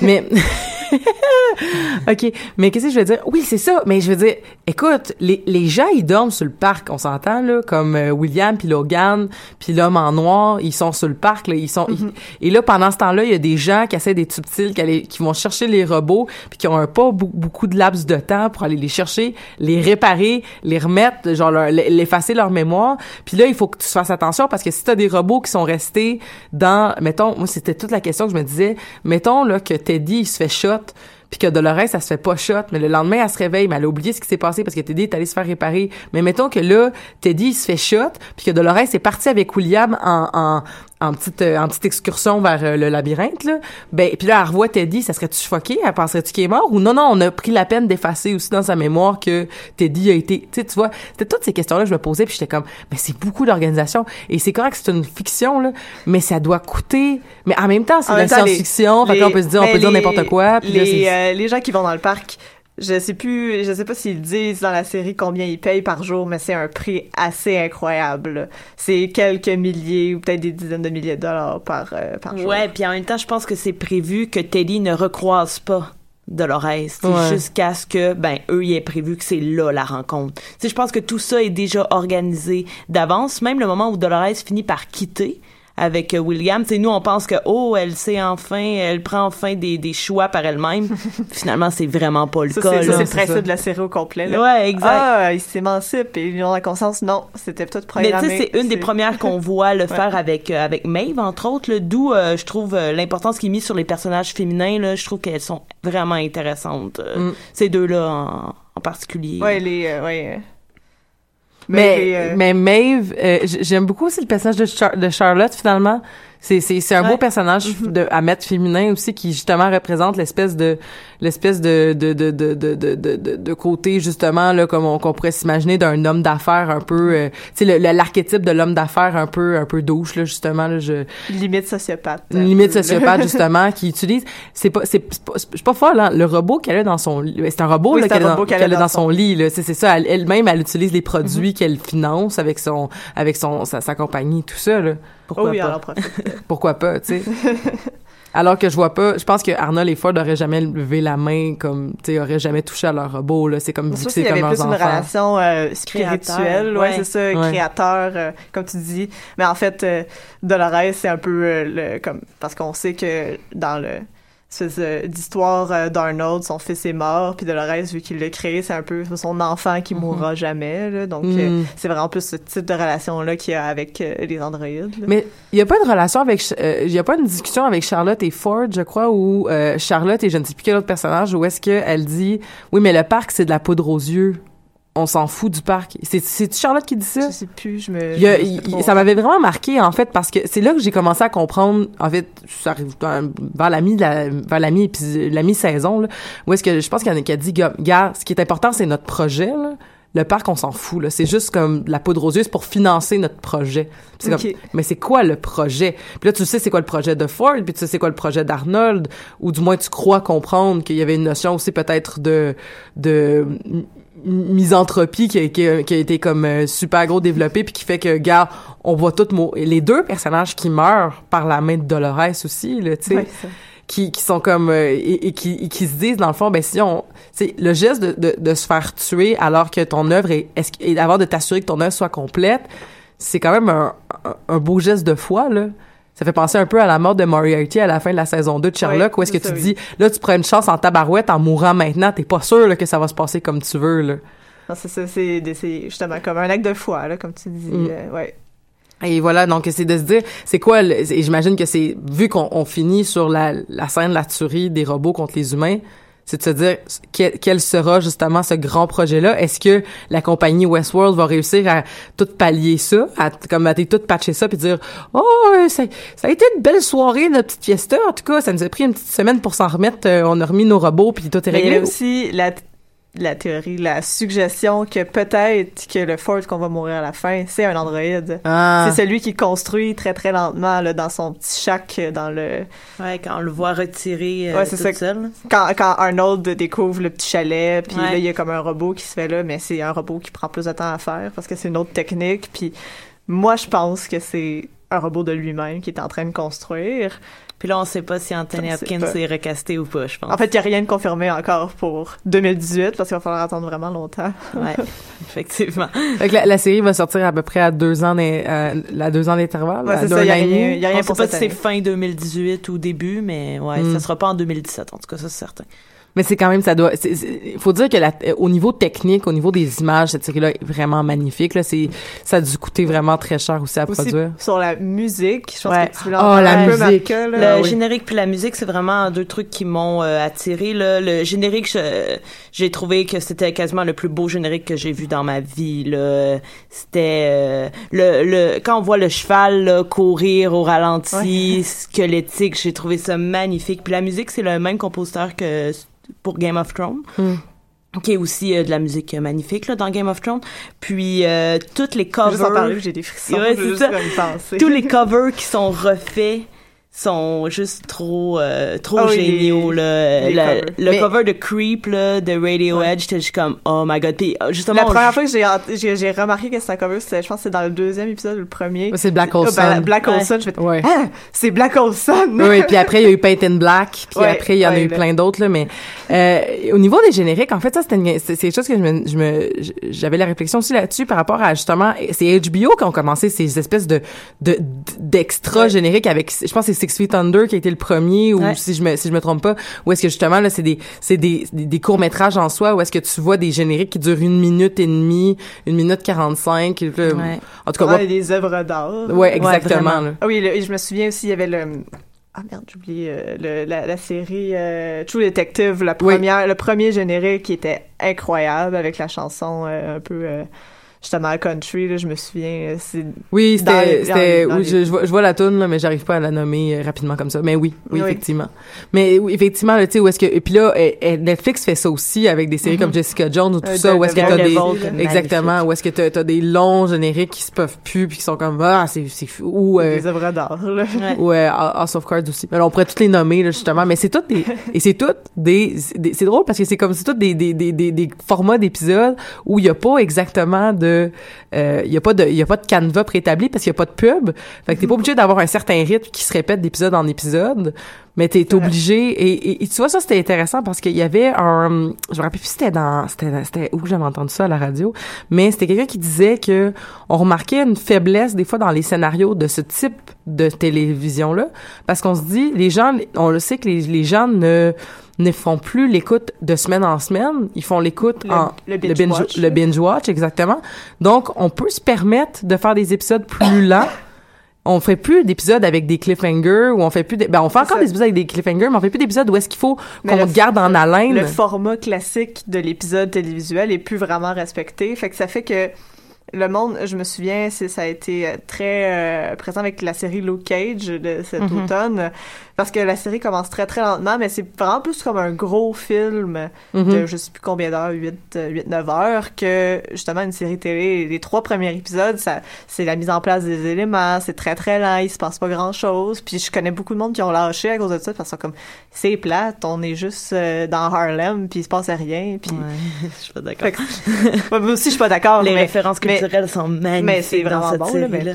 mais OK, mais qu'est-ce que je veux dire? Oui, c'est ça, mais je veux dire écoute, les, les gens ils dorment sur le parc, on s'entend là, comme euh, William puis Logan, puis l'homme en noir, ils sont sur le parc là, ils sont ils- et là pendant ce temps-là, il y a des gens qui essaient d'être subtils, qui, allaient- qui vont chercher les robots, puis qui ont un pas beaucoup de laps de temps pour aller les chercher, les réparer, les remettre, genre leur- l'effacer leur mémoire. Puis là, il faut que tu fasses attention parce que si tu as des robots qui sont restés dans mettons, moi c'était toute la question que je me disais, mettons là que Teddy il se fait shot puis que Dolores, elle se fait pas shot, mais le lendemain, elle se réveille, mais elle a oublié ce qui s'est passé parce que Teddy est allé se faire réparer. Mais mettons que là, Teddy, il se fait shot, puis que Dolores est partie avec William en, en petite, euh, en petite excursion vers euh, le labyrinthe, là. Ben, puis là, elle revoit Teddy, ça serait-tu choqué? Elle penserait-tu qu'il est mort? Ou non, non, on a pris la peine d'effacer aussi dans sa mémoire que Teddy a été, tu sais, tu vois, c'était toutes ces questions-là que je me posais, puis j'étais comme, mais c'est beaucoup d'organisation. Et c'est correct que c'est une fiction, là, mais ça doit coûter, mais en même temps, c'est de la les- science-fiction, là, on peut se dire, on mais peut dire n'importe quoi, puis là, les, euh, les gens qui vont dans le parc, je sais plus, je sais pas s'ils disent dans la série combien ils payent par jour, mais c'est un prix assez incroyable. C'est quelques milliers ou peut-être des dizaines de milliers de dollars par, euh, par jour. Ouais, puis en même temps, je pense que c'est prévu que Teddy ne recroise pas Dolores, Ouais. jusqu'à ce que, ben, eux, il est prévu que c'est là la rencontre. Tu je pense que tout ça est déjà organisé d'avance, même le moment où Dolores finit par quitter avec euh, William, tu sais, nous, on pense que, oh, elle sait enfin, elle prend enfin des, des choix par elle-même. Finalement, c'est vraiment pas le Ça, cas, c'est c'est le de la série au complet. là. Ouais, exact. Ah, ils s'émancipent et ils ont la conscience. Non, c'était tout Mais programmé. tu sais, c'est une des premières qu'on voit le faire avec euh, avec Maeve entre autres, d'où euh, je trouve euh, l'importance qui est mise sur les personnages féminins là, je trouve qu'elles sont vraiment intéressantes. euh, Mm. Ces deux-là en, en particulier. Ouais, les. euh, ouais. Mais, les, euh, mais Maeve, euh, j'aime beaucoup aussi le personnage de, Char- de Charlotte, finalement. C'est c'est c'est un beau personnage Mhm. de à mettre féminin aussi qui justement représente l'espèce de l'espèce de de de de de de de, côté justement là comme on qu'on pourrait s'imaginer d'un homme d'affaires un peu euh, tu sais l'archétype de l'homme d'affaires un peu un peu douche là justement là je Limite sociopathe. une limite sociopathe justement qui utilise c'est pas c'est pas, je suis pas folle hein, le robot qu'elle a dans son lit c'est un robot Oui, qu'elle a, dans, a son lit là c'est c'est ça elle- elle-même elle utilise les produits Mhm. qu'elle finance avec son avec son sa, sa compagnie tout ça là pourquoi Oh oui, pas? alors pourquoi pas, tu sais? Alors que je vois pas, je pense que Arnold et Ford auraient jamais levé la main comme, tu sais, auraient jamais touché à leur robot, là. C'est comme, c'est comme avait leurs plus une relation euh, spirituelle, ouais, ouais. c'est ça, Ouais. créateur, euh, comme tu dis. Mais en fait, euh, Dolores, c'est un peu le comme parce qu'on sait que dans le d'histoire euh, d'Arnold, son fils est mort, puis Dolores, vu qu'il l'a créé, c'est un peu son enfant qui mourra jamais, là. Donc, euh, Mhm. c'est vraiment plus ce type de relation-là qu'il y a avec euh, les androïdes. là. Mais il y a pas de relation avec, euh, il y a pas une discussion avec Charlotte et Ford, je crois, où euh, Charlotte et je ne sais plus quel autre personnage, où est-ce qu'elle dit, oui, mais le parc, c'est de la poudre aux yeux. On s'en fout du parc. C'est, c'est Charlotte qui dit ça? Je sais plus, je me... Il a- il- ça m'avait vraiment marqué en fait parce que c'est là que j'ai commencé à comprendre en fait ça arrive vers la mi la, vers la mi la mi saison là où est-ce que je pense qu'il y en a qui a dit gars ce qui est important c'est notre projet là. Le parc, on s'en fout. Là. C'est juste comme la poudre aux yeux, c'est pour financer notre projet. C'est comme, mais c'est quoi le projet? Puis là, tu sais c'est quoi le projet de Ford, puis tu sais c'est quoi le projet d'Arnold, ou du moins tu crois comprendre qu'il y avait une notion aussi peut-être de de misanthropie qui a, qui a- qui a été comme euh, super gros développée puis qui fait que gars on voit tout les deux personnages qui meurent par la main de Dolores aussi là tu sais ça. qui, qui sont comme euh, et, et qui, et qui se disent dans le fond ben si on c'est le geste de, de, de se faire tuer alors que ton œuvre est, est et d'avoir de t'assurer que ton œuvre soit complète c'est quand même un, un, un beau geste de foi là ça fait penser un peu à la mort de Moriarty à la fin de la saison 2 de Sherlock où est-ce que tu oui. dis là tu prends une chance en tabarouette en mourant maintenant t'es pas sûr là, que ça va se passer comme tu veux là Non, c'est ça, c'est justement comme un acte de foi, là, comme tu dis. Mm. euh, ouais. Et voilà, donc c'est de se dire, c'est quoi, le- et j'imagine que c'est, vu qu'on on finit sur la, la scène de la tuerie des robots contre les humains, c'est de se dire quel, quel sera justement ce grand projet-là. Est-ce que la compagnie Westworld va réussir à tout pallier ça, à comme à tout patcher ça, puis dire oh ça, ça a été une belle soirée notre petite fiesta. En tout cas, ça nous a pris une petite semaine pour s'en remettre. Euh, on a remis nos robots puis tout est Mais il y réglé. a aussi la, la théorie, la suggestion que peut-être que le Ford qu'on va mourir à la fin, c'est un androïde. Ah. C'est celui qui construit très très lentement là, dans son petit shack euh, dans le. Ouais, quand on le voit retirer euh, Ouais, c'est tout ça. seul. Quand, quand Arnold découvre le petit chalet, puis Ouais. là il y a comme un robot qui se fait là, mais c'est un robot qui prend plus de temps à faire parce que c'est une autre technique. Puis moi je pense que c'est un robot de lui-même qui est en train de construire. Puis là, on sait pas si Anthony Hopkins est recasté ou pas, je pense. En fait, il n'y a rien de confirmé encore pour 2018 parce qu'il va falloir attendre vraiment longtemps. Ouais, effectivement. Fait que la, la série va sortir à peu près à deux ans, euh, à deux ans d'intervalle. Ouais, à c'est d'un ça, y a rien- y a rien on pour sait pas cette si c'est fin 2018 ou début, mais ouais, Mm. ça sera pas en 2017, en tout cas, ça c'est certain. Mais c'est quand même, ça doit. Il faut dire que la, euh, au niveau technique, au niveau des images, cette série-là est vraiment magnifique. Là, c'est, ça a dû coûter vraiment très cher aussi à Aussi produire. sur la musique, je pense Ouais. que tu voulais Oh, la musique. Le là. Ah oui. générique puis la musique, c'est vraiment deux trucs qui m'ont euh, attiré. Là. Le générique, je- j'ai trouvé que c'était quasiment le plus beau générique que j'ai vu dans ma vie. Là. C'était euh, le, le quand on voit le cheval là, courir au ralenti, squelettique, j'ai trouvé ça magnifique. Puis la musique, c'est le même compositeur que pour Game of Thrones. Mm. qui est aussi euh, de la musique euh, magnifique là, dans Game of Thrones. Puis euh, toutes les covers... Juste en parler, j'ai des frissons. Ouais, juste ça. tous les covers qui sont refaits sont juste trop euh, trop Ah géniaux les- là les Le- covers. le Mais- cover de Creep là, de Radiohead j'étais juste comme oh my god puis euh, justement La première fois que j'ai, j'ai, remarqué que c'était un cover, je pense que c'est dans le deuxième épisode ou le premier. C'est Black Olson. ben, Black Ouais. Olson, je fais, Ouais. ah, c'est Black Olson! Oui, oui, puis après il y a eu Paint in Black, puis Ouais, après il y en a ouais, eu là. plein d'autres là, mais euh, au niveau des génériques, en fait ça c'était une- c'est c'est quelque chose que je me, je me j'avais la réflexion aussi là-dessus par rapport à justement c'est HBO qui ont commencé ces espèces de de d'extra Ouais. génériques avec je pense c'est Six Feet Under qui a été le premier ou Ouais. si je me si je me trompe pas où est-ce que justement là c'est des c'est des des, des courts métrages en soi où est-ce que tu vois des génériques qui durent une minute et demie, une minute quarante-cinq. là. Ouais. En tout cas, Ouais, moi- des œuvres d'art. ouais, exactement. là. Ah oui, le- et je me souviens aussi, il y avait le. Ah merde, j'ai oublié euh, la, la série euh, True Detective, la Oui. première, le premier générique qui était incroyable avec la chanson euh, un peu. Euh, justement country, là, je me souviens, euh, c'est Oui, dans c'était, dans oui, je, je vois, je vois la toune, là, mais j'arrive pas à la nommer euh, rapidement comme ça. Mais oui, oui, Oui. effectivement. Mais oui, effectivement, tu sais, où est-ce que, et puis là, eh, Netflix fait ça aussi avec des séries Mhm. comme Jessica Jones ou tout Euh, ça, où est-ce que t'as des, exactement, magnifique. où est-ce que t'as, t'as des longs génériques qui se peuvent plus puis qui sont comme, ah, c'est, c'est fou, ou, euh, des œuvres d'art, là. Ouais. ou euh, House of Cards aussi. Mais là, on pourrait toutes les nommer, là, justement. Mais c'est toutes des, et c'est toutes des, des- c'est drôle parce que c'est comme, c'est toutes des, des, des, des, des formats d'épisodes où il y a pas exactement de, euh, il y a pas de, y a pas de canevas préétabli parce qu'il y a pas de pub. Fait que t'es pas obligé d'avoir un certain rythme qui se répète d'épisode en épisode. Mais t'es obligé, et, et, et tu vois, ça, c'était intéressant parce qu'il y avait un, je me rappelle plus si c'était dans, c'était, c'était où j'avais entendu ça à la radio, mais c'était quelqu'un qui disait que on remarquait une faiblesse des fois dans les scénarios de ce type de télévision-là, parce qu'on se dit, les gens, on le sait que les, les gens ne, ne font plus l'écoute de semaine en semaine, ils font l'écoute Le- en le binge watch, le binge watch exactement. Donc on peut se permettre de faire des épisodes plus lents. On fait plus d'épisodes avec des cliffhangers ou on fait plus de, ben on fait encore ça. des épisodes avec des cliffhangers mais on fait plus d'épisodes où est-ce qu'il faut qu'on garde en haleine. Le format classique de l'épisode télévisuel est plus vraiment respecté. Fait que ça fait que le monde, je me souviens, c'est, ça a été euh, très euh, présent avec la série Luke Cage de cet Mhm. automne. Parce que la série commence très très lentement, mais c'est vraiment plus comme un gros film Mhm. de je sais plus combien d'heures, 8, 8-9 heures, que justement une série télé. Les trois premiers épisodes, ça, c'est la mise en place des éléments, c'est très très lent, il se passe pas grand chose. Puis je connais beaucoup de monde qui ont lâché à cause de ça, parce que comme c'est plate, on est juste euh, dans Harlem, puis il se passe rien. Puis Ouais, je suis pas d'accord. Que- moi aussi je suis pas d'accord. Les mais, références mais- culturelles sont magnifiques mais c'est dans vraiment cette bon, là,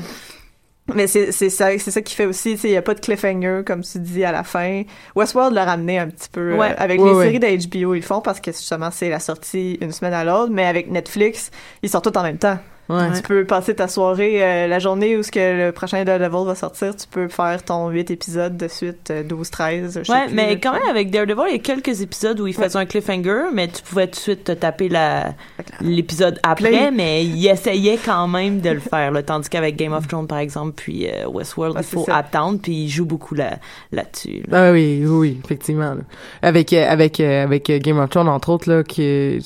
mais- c'est ça c'est ça qui fait aussi il y a pas de cliffhanger comme tu dis à la fin. Westworld l'a ramené un petit peu euh, avec Ouais, les ouais. séries d'HBO ils le font parce que justement c'est la sortie une semaine à l'autre mais avec Netflix ils sortent tout en même temps Ouais. tu peux passer ta soirée euh, la journée où ce que le prochain Daredevil va sortir tu peux faire ton 8 épisodes de suite euh, 12 13 je sais Ouais, plus, mais quand même, avec Daredevil, il y a quelques épisodes où il faisait un cliffhanger, mais tu pouvais tout de suite te taper la, l'épisode après, Play. mais il essayait quand même de le faire, là, tandis qu'avec Game of Thrones, par exemple, puis euh, Westworld, Ouais, il faut ça. attendre, puis il joue beaucoup là, là-dessus. là. Ah oui, oui, effectivement. là. Avec euh, avec avec Game of Thrones entre autres là que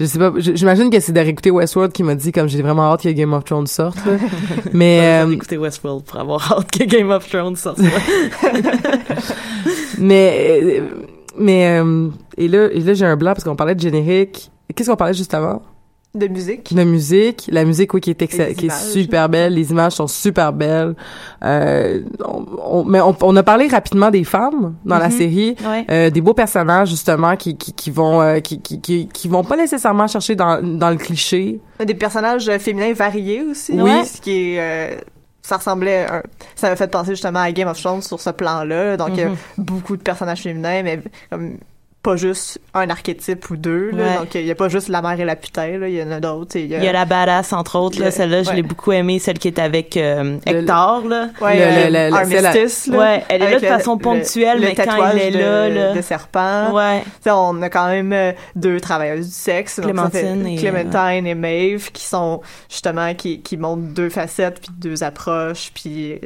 je, sais pas, j'imagine que c'est de réécouter Westworld qui m'a dit comme j'ai vraiment hâte que Game of Thrones sorte. là. Mais euh, écouté Westworld pour avoir hâte que Game of Thrones sorte. mais euh, mais euh, et là et là j'ai un blanc parce qu'on parlait de générique. Qu'est-ce qu'on parlait juste avant? De musique La musique, la musique oui qui est qui est super belle, les images sont super belles. Euh, on, on- mais on, on a parlé rapidement des femmes dans la Mhm. série, Ouais. euh, des beaux personnages justement qui qui, qui vont euh, qui, qui, qui qui vont pas nécessairement chercher dans dans le cliché. des personnages féminins variés aussi Oui. ce qui est ça ressemblait un- ça m'a fait penser justement à Game of Thrones sur ce plan-là donc il y a Mhm. beaucoup de personnages féminins mais comme pas juste un archétype ou deux là. Ouais. donc il y a pas juste la mère et la putain là il y en a d'autres il y a, Il y a la badass, entre autres, là, Le- celle-là, je ouais. l'ai beaucoup aimée, celle qui est avec euh, Le- Hector, là. ouais, le- euh, le- le- c'est la- Armistice là, Ouais, elle est là de le- façon le- ponctuelle, le mais quand tatouage elle est de, là, là. de serpent Ouais. Tu sais, on a quand même euh, deux travailleuses du sexe. donc Clémentine et, Clémentine et Maeve qui sont justement qui, qui montrent deux facettes puis deux approches puis euh,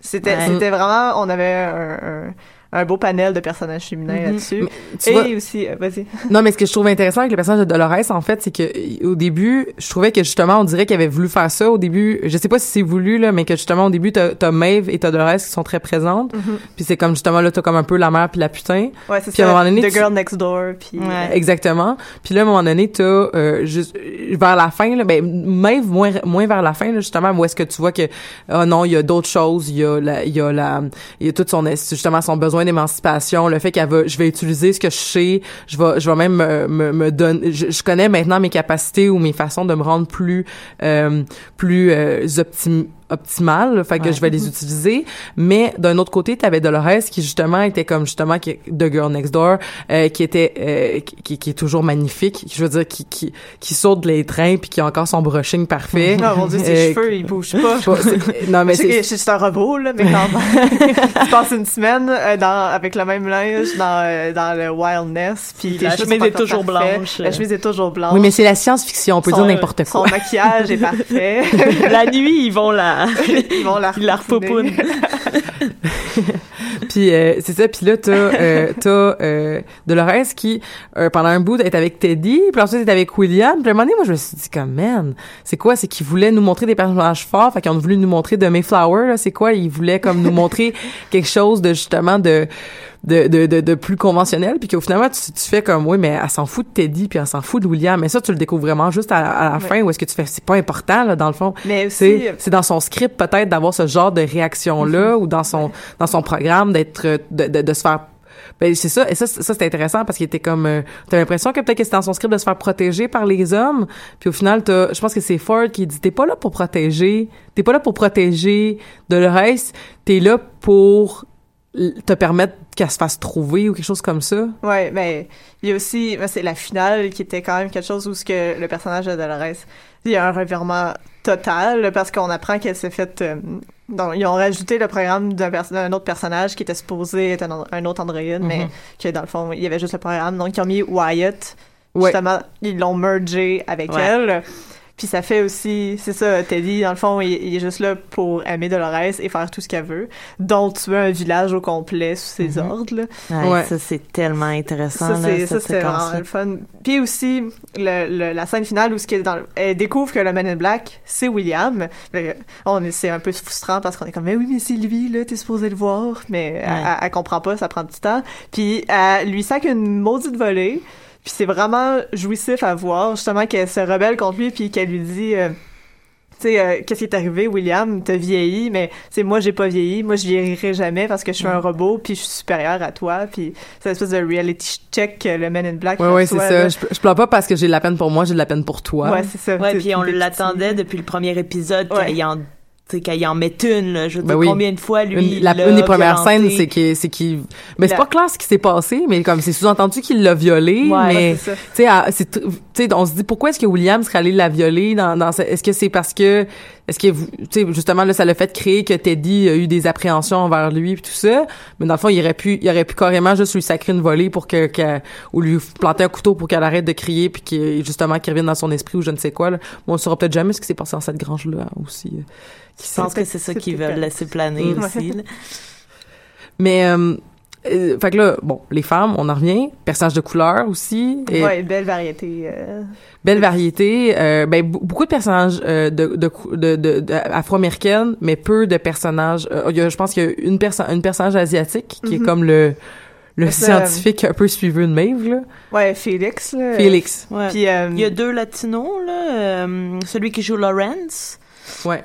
c'était Ouais. c'était vraiment on avait un, un, un beau panel de personnages féminins Mhm. là-dessus. Et vois- aussi, euh, vas-y. Non, mais ce que je trouve intéressant avec le personnage de Dolores, en fait, c'est que euh, au début, je trouvais que justement, on dirait qu'il avait voulu faire ça au début. Je sais pas si c'est voulu là, mais que justement au début, t'as t'as Maeve et t'as Dolores qui sont très présentes. Puis c'est comme justement là, t'as comme un peu la mère puis la putain. Ouais, c'est Puis à un ça. moment donné, The tu- Girl Next Door puis Ouais. Exactement. Puis là, à un moment donné, t'as euh, juste euh, vers la fin, là, ben Maeve moins moins vers la fin, là, justement, où est-ce que tu vois que ah non, il y a d'autres choses, il y a la, il y a la, il y a tout son justement son besoin d'émancipation, le fait qu'elle va, je vais utiliser ce que je sais, je vais, je vais même me, me, me donner, je, je connais maintenant mes capacités ou mes façons de me rendre plus, euh, plus euh, optim optimales, fait que Ouais. je vais les utiliser. Mais d'un autre côté, t'avais Dolores qui justement était comme justement qui, The Girl Next Door, euh, qui était euh, qui, qui est toujours magnifique. Je veux dire qui qui, qui saute les trains puis qui a encore son brushing parfait. Oh mon dieu, ses Euh, cheveux, ils bougent pas. non mais c'est c'est un robot, là, mais quand même. tu passes une semaine euh, dans, avec le même linge dans, euh, dans le wildness, puis tes La cheveux chemise est toujours parfaits. blanche. La chemise est toujours blanche. oui mais c'est la science-fiction, on peut Son- dire n'importe quoi. Son maquillage est parfait. la nuit, ils vont la, Ils vont la la puis euh, c'est ça. Puis là, t'as euh, t'as euh, Dolores qui euh, pendant un bout est avec Teddy, puis ensuite est avec William. Puis à un moment donné, moi je me suis dit comme man, c'est quoi? C'est qu'ils voulaient nous montrer des personnages forts, fait qu'ils ont voulu nous montrer de Mayflower. là, C'est quoi? Ils voulaient comme nous montrer quelque chose de justement de de, de, de, de plus conventionnel puis qu'au final tu, tu fais comme oui mais elle s'en fout de Teddy puis elle s'en fout de William. Mais ça tu le découvres vraiment juste à, à la fin où est-ce que tu fais c'est pas important là dans le fond. Mais aussi, c'est c'est dans son script peut-être d'avoir ce genre de réaction là ou dans son dans son programme d'être de, de, de se faire ben c'est ça et ça ça c'est intéressant parce qu'il était comme euh, t'as l'impression que peut-être que c'est dans son script de se faire protéger par les hommes puis au final t'as je pense que c'est Ford qui dit t'es pas là pour protéger t'es pas là pour protéger Dolores t'es là pour te permettre qu'elle se fasse trouver ou quelque chose comme ça? Ouais, mais il y a aussi, ben, c'est la finale qui était quand même quelque chose où ce que le personnage de Dolores, il y a un revirement total parce qu'on apprend qu'elle s'est faite. euh, donc, ils ont rajouté le programme d'un perso- autre personnage qui était supposé être un, un autre androïde, mais Mhm. que dans le fond, il y avait juste le programme. Donc, ils ont mis Wyatt. Ouais. Justement, ils l'ont mergé avec Ouais. elle. Puis ça fait aussi, c'est ça, Teddy, dans le fond, il, il est juste là pour aimer Dolores et faire tout ce qu'elle veut, dont tuer un village au complet sous ses Mhm. ordres. là. Ouais, Ouais. Ça, c'est tellement intéressant, Ça, là, c'est, ça, cette c'est vraiment le fun. Puis aussi, le, le- la scène finale où ce qui est dans, le- elle découvre que le Man in Black, c'est William. Mais on est, c'est un peu frustrant parce qu'on est comme, mais oui, mais c'est lui, là, t'es supposé le voir. Mais elle, elle- elle comprend pas, ça prend du temps. Puis elle lui sac une maudite volée. Puis c'est vraiment jouissif à voir, justement, qu'elle se rebelle contre lui, puis qu'elle lui dit... euh, tu sais, euh, qu'est-ce qui est arrivé, William? T'as vieilli, mais c'est moi, j'ai pas vieilli. Moi, je vieillirai jamais parce que je suis un robot, puis je suis supérieur à toi. Puis c'est l'espèce de reality check que le Men in Black ouais ouais c'est ça je, je pleure pas parce que j'ai de la peine pour moi j'ai de la peine pour toi Ouais, c'est ça. Ouais, puis on l'attendait depuis le premier épisode Ouais. Sais, y en mette une, là. Je veux Ben dire, oui. combien de fois, lui, une, la, une des premières violenté? scènes, c'est qu'il, c'est qu'il, mais c'est La- pas clair ce qui s'est passé, mais comme c'est sous-entendu qu'il l'a violée, Ouais, mais, tu c'est sais, c'est, tr- tu sais, on se dit pourquoi est-ce que William serait allé la violer dans, dans ce- est-ce que c'est parce que, est-ce que, vous- tu sais, justement, là, ça l'a fait créer que Teddy a eu des appréhensions envers lui puis tout ça, mais dans le fond, il aurait pu, il aurait pu carrément juste lui sacrer une volée pour que, que- ou lui planter un couteau pour qu'elle arrête de crier puis qu'il, justement, qu'il revienne dans son esprit ou je ne sais quoi, là. Bon, on saura peut-être jamais ce qui s'est passé dans cette grange-là aussi. Qui Je pense que c'est ça qu'ils veulent laisser planer aussi, là. Mais, euh, euh, fait que là, bon, les femmes, on en revient. Personnages de couleur aussi. Et Ouais, belle variété. euh, Belle variété. Euh, ben, beaucoup de personnages euh, de, de, cou- de, de- de- afro-américaines, mais peu de personnages. euh, il y a, je pense qu'il y a une, perso une personnage asiatique qui est Mhm. comme le, scientifique un peu suiveux de Maeve, là. Ouais, Félix, là. Félix. Ouais. Puis, euh, Il y a deux latinos, là. euh, celui qui joue Lawrence. Ouais.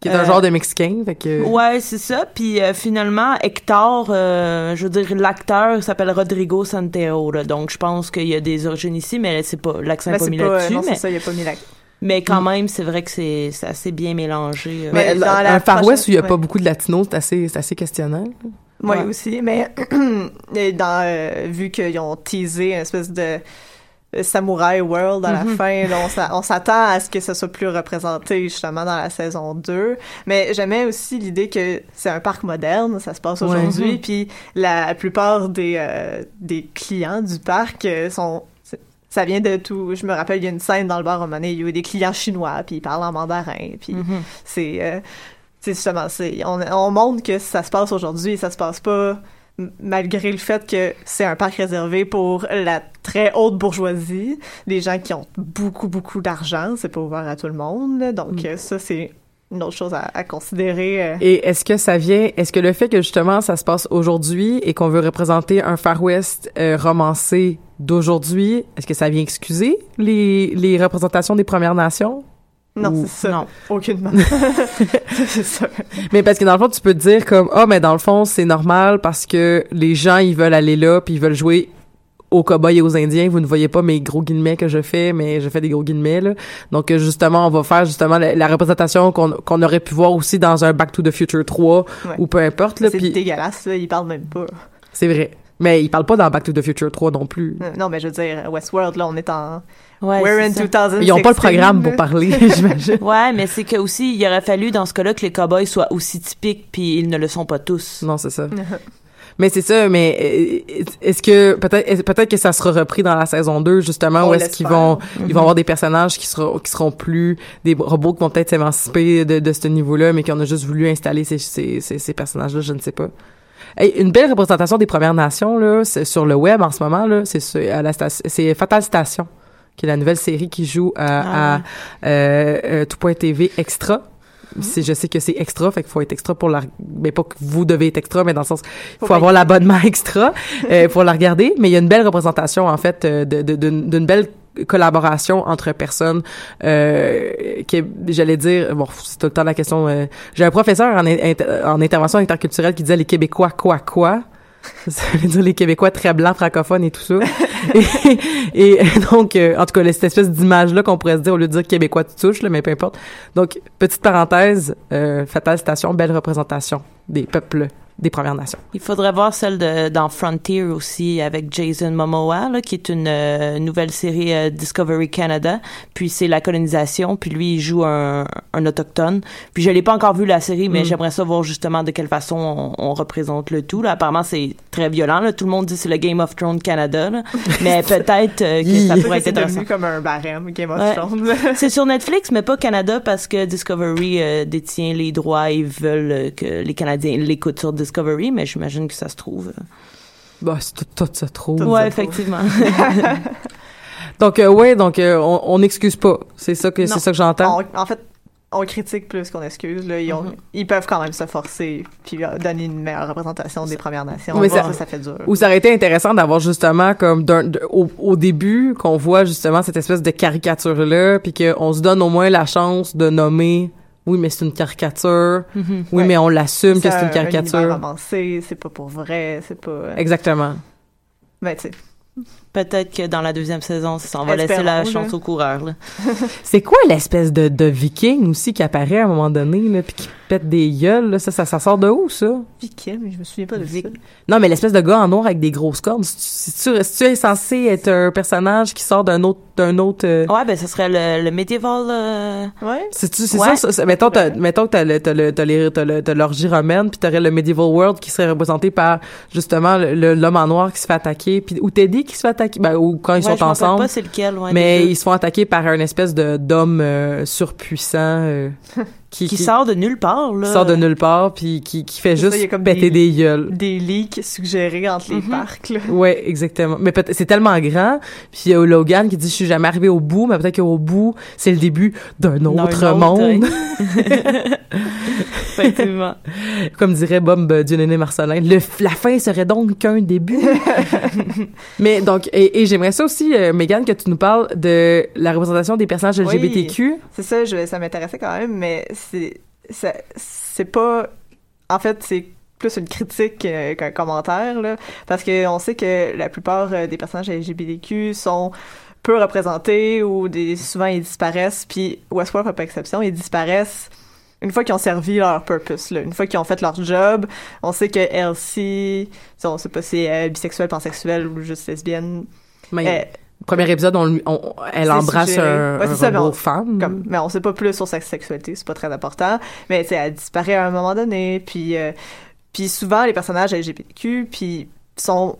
Qui est un Euh, genre de Mexicain, fait que... Ouais, c'est ça. Puis euh, finalement, Hector, euh, je veux dire, l'acteur s'appelle Rodrigo Santero. Là, donc je pense qu'il y a des origines ici, mais c'est pas l'accent ben, est pas mis là-dessus. Mais, ça, il a pas mis la... mais quand même, c'est vrai que c'est assez bien mélangé. euh. Mais dans la un Far West où il y a pas beaucoup de latinos, c'est assez, c'est assez questionnant. Moi Ouais. aussi, mais dans, euh, vu qu'ils ont teasé une espèce de euh, Samurai World à la Mhm. fin, là, on s'a- on s'attend à ce que ce soit plus représenté justement dans la saison 2. Mais j'aimais aussi l'idée que c'est un parc moderne, ça se passe aujourd'hui, puis la plupart des, euh, des clients du parc euh, sont... Ça vient de tout. Je me rappelle, il y a une scène dans le bar à un moment donné, il y a eu des clients chinois, puis ils parlent en mandarin, puis Mhm. c'est euh, justement on, on montre que ça se passe aujourd'hui ça se passe pas malgré le fait que c'est un parc réservé pour la très haute bourgeoisie les gens qui ont beaucoup beaucoup d'argent c'est pas ouvert à tout le monde donc Mm. ça c'est une autre chose à, à considérer euh. Et est-ce que ça vient, est-ce que le fait que justement ça se passe aujourd'hui et qu'on veut représenter un Far West euh, romancé d'aujourd'hui, est-ce que ça vient excuser les, les représentations des Premières Nations? non Ou- c'est ça non. aucunement c'est ça Mais parce que dans le fond, tu peux te dire comme, ah, mais dans le fond, c'est normal parce que les gens, ils veulent aller là puis ils veulent jouer aux cow-boys et aux indiens. Vous ne voyez pas mes gros guillemets que je fais, mais je fais des gros guillemets, là. Donc, euh, justement, on va faire justement la, la représentation qu'on qu'on aurait pu voir aussi dans un Back to the Future 3 Ouais. ou peu importe, là. c'est dégueulasse là, ils parlent même pas c'est vrai. Mais ils parlent pas dans Back to the Future 3 non plus. Euh, non mais je veux dire Westworld là on est en Ouais, we're in c'est ça. 2016 Ils ont pas le programme pour parler, j'imagine. Ouais, mais c'est que aussi, il aurait fallu dans ce cas-là que les cowboys soient aussi typiques, puis ils ne le sont pas tous. Non, c'est ça. Mais c'est ça, mais euh, est-ce que peut-être peut-être que ça sera repris dans la saison 2 justement On où est-ce qu'ils vont ils vont avoir des personnages qui seront qui seront plus des robots qui vont peut-être s'émanciper de, de ce niveau-là mais qu'on a juste voulu installer ces ces, ces, ces personnages-là, je ne sais pas. Hey, une belle représentation des Premières Nations là, sur le web en ce moment là, c'est à la station, c'est Fatal Station, qui est la nouvelle série qui joue à, Ah à euh, euh, tout.tv extra. C'est- je sais que c'est extra, fait qu'il faut être extra pour la, mais pas que vous devez être extra, mais dans le sens, il faut, Faut avoir l'abonnement extra euh, pour la regarder. Mais il y a une belle représentation en fait euh, de- de- d'une d'une belle collaboration entre personnes euh, qui j'allais dire bon c'est tout le temps la question euh, j'ai un professeur en, in- en intervention interculturelle qui disait les québécois quoi quoi ça veut dire les québécois très blancs francophones et tout ça. Et, donc euh, en tout cas cette espèce d'image là qu'on pourrait se dire au lieu de dire québécois tu touches là mais peu importe. Donc petite parenthèse euh, fatale station belle représentation des peuples des Premières Nations Il faudrait voir celle de dans Frontier aussi avec Jason Momoa là, qui est une euh, nouvelle série euh, Discovery Canada. Puis c'est la colonisation. Puis lui il joue un, un autochtone. Puis je l'ai pas encore vu la série, mais Mm. j'aimerais savoir justement de quelle façon on, on représente le tout. Là, apparemment c'est très violent. Là. Tout le monde dit c'est le Game of Thrones Canada, là. mais peut-être euh, que ça pourrait être devenu comme un barème Game of Ouais. Thrones. c'est sur Netflix, mais pas Canada parce que Discovery euh, détient les droits et veulent euh, que les Canadiens l'écoutent sur Discovery, mais j'imagine que ça se trouve. euh, bah c'est tout, tout se trouve ouais, effectivement. donc euh, ouais donc euh, on n'excuse pas c'est ça que c'est ça que j'entends en fait, on critique plus qu'on excuse. Là. Ils, ont- ils peuvent quand même se forcer puis euh, donner une meilleure représentation des Premières Nations. Mais ça, ça- ça, fait dur. Ou ça aurait été intéressant d'avoir justement comme de- au, au début qu'on voit justement cette espèce de caricature là, puis qu'on se donne au moins la chance de nommer. Oui, mais c'est une caricature. Mhm. Oui, Ouais. mais on l'assume que c'est un- une caricature. romancé, c'est pas pour vrai, c'est pas. euh, Exactement. Mais tu sais, Peut-être que dans la deuxième saison, ça, on va laisser la là. chance au coureur. C'est quoi l'espèce de, de viking aussi qui apparaît à un moment donné là, puis qui pète des gueules là? Ça, ça, ça sort de où ça? Vicky, mais je me souviens pas de Vic- ça. Non, mais l'espèce de gars en noir avec des grosses cornes. Si tu, si tu es censé être un personnage qui sort d'un autre d'un autre euh, Ouais, ben, ce serait le, le medieval. euh, Ouais. C'est-tu- c'est Ouais. ça, mettons, t'as, mettons que t'as, le, t'as, le, t'as, les, t'as, le- t'as l'orgie romaine, puis t'aurais le medieval world qui serait représenté par, justement, le- le- l'homme en noir qui se fait attaquer, puis ou Teddy qui se fait attaquer, ben, ou quand ils ouais, sont je ensemble, pas c'est lequel. Ouais, mais ils se font attaquer par un espèce de, d'homme euh, surpuissant euh, qui, qui, sort de nulle part. Là. qui sort de nulle part, puis qui, qui fait ça, juste comme péter des- des gueules. Des leaks suggérés entre les Mhm. parcs. Là. Ouais, exactement. Mais c'est tellement grand. Puis il y a Logan qui dit je suis jamais arrivé au bout, mais peut-être qu'au bout c'est le début d'un autre, autre, monde. Effectivement. Comme dirait Bob euh, Dieudonné Marcelin, le, la fin serait donc qu'un début. Mais donc, et, et j'aimerais ça aussi, euh, Megan, que tu nous parles de la représentation des personnages Oui. LGBTQ. C'est ça, je, ça m'intéressait quand même, mais c'est pas. En fait, c'est plus une critique euh, qu'un commentaire, là, parce que on sait que la plupart euh, des personnages LGBTQ sont peu représentés ou des, souvent ils disparaissent, puis Westworld fait pas exception, ils disparaissent une fois qu'ils ont servi leur purpose, là, une fois qu'ils ont fait leur job. On sait que Elsie, on sait pas si elle est bisexuelle, pansexuelle ou juste lesbienne. Mais premier épisode, on, on- elle C'est embrasse suggéré. un, Ouais, un c'est mais on- femme. comme, mais on sait pas plus sur sa sexualité, c'est pas très important. Mais elle disparaît à un moment donné, puis euh, puis souvent les personnages LGBTQ puis sont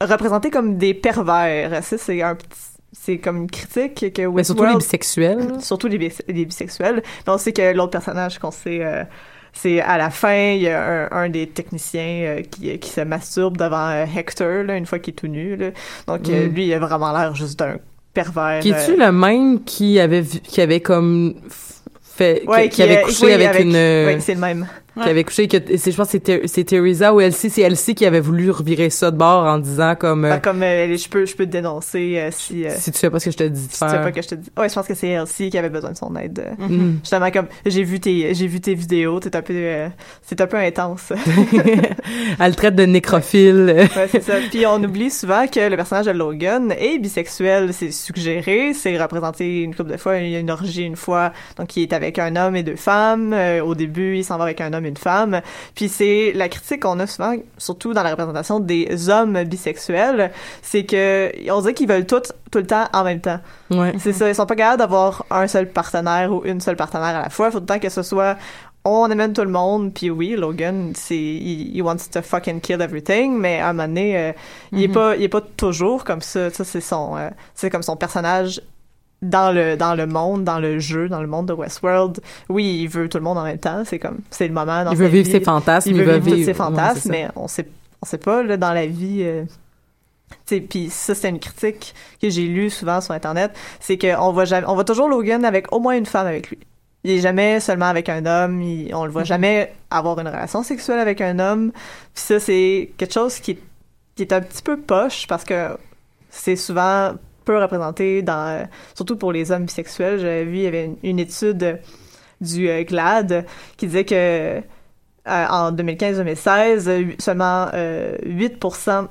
représentés comme des pervers. Ça c'est un petit c'est comme une critique que Mais surtout les bisexuels. surtout les, bis- les bisexuels. Mais on sait que l'autre personnage qu'on sait euh, c'est à la fin, il y a un, un des techniciens euh, qui, qui se masturbe devant euh, Hector, là, une fois qu'il est tout nu. Là. Donc, euh, Mm. lui, il a vraiment l'air juste d'un pervers. Qui est-tu euh, le même qui avait, qui avait comme fait, qui- Ouais, qui, avait euh, couché oui, avec, une, euh, Oui, c'est le même. Qui avait couché, que, c'est, je pense que c'est, Teresa ou Elsie, c'est Elsie qui avait voulu revirer ça de bord en disant comme, euh, Ah, comme euh, je peux je peux te dénoncer euh, si euh, si tu fais pas ce que je te dis de si tu sais faire. pas que je te dis. Ouais, je pense que c'est Elsie qui avait besoin de son aide. euh. Mhm. Justement comme j'ai vu tes j'ai vu tes vidéos, c'est un peu euh, c'est un peu intense. Elle le traite de nécrophile. ouais, c'est ça. Puis on oublie souvent que le personnage de Logan est bisexuel, c'est suggéré, c'est représenté une couple de fois, il y a une orgie une fois, donc il est avec un homme et deux femmes. Euh, au début, il s'en va avec un homme et une femme. Puis c'est la critique qu'on a souvent, surtout dans la représentation des hommes bisexuels, c'est que on dirait qu'ils veulent tout tout le temps en même temps. Ouais. C'est ça, ils sont pas capables d'avoir un seul partenaire ou une seule partenaire à la fois. Faut tout le temps que ce soit on amène tout le monde, puis oui, Logan, c'est il, he wants to fucking kill everything, mais à un moment donné, euh, il est Mhm. pas il est pas toujours comme ça. Ça c'est son euh, c'est comme son personnage dans le dans le monde, dans le jeu, dans le monde de Westworld, oui, il veut tout le monde en même temps. C'est comme c'est le moment. Dans Il veut vivre vie. ses fantasmes, Il il veut vivre vivre- ses fantasmes, mais on sait on sait pas là dans la vie. euh, puis ça c'est une critique que j'ai lue souvent sur internet, c'est qu'on voit jamais, on voit toujours Logan avec au moins une femme avec lui. Il est jamais seulement avec un homme, il- on le voit jamais avoir une relation sexuelle avec un homme. Puis ça c'est quelque chose qui, qui est un petit peu poche parce que c'est souvent peu représenté dans euh, surtout pour les hommes bisexuels. J'avais vu il y avait une, une étude euh, du euh, GLAD qui disait que euh, en 2015-2016, euh, seulement euh, 8%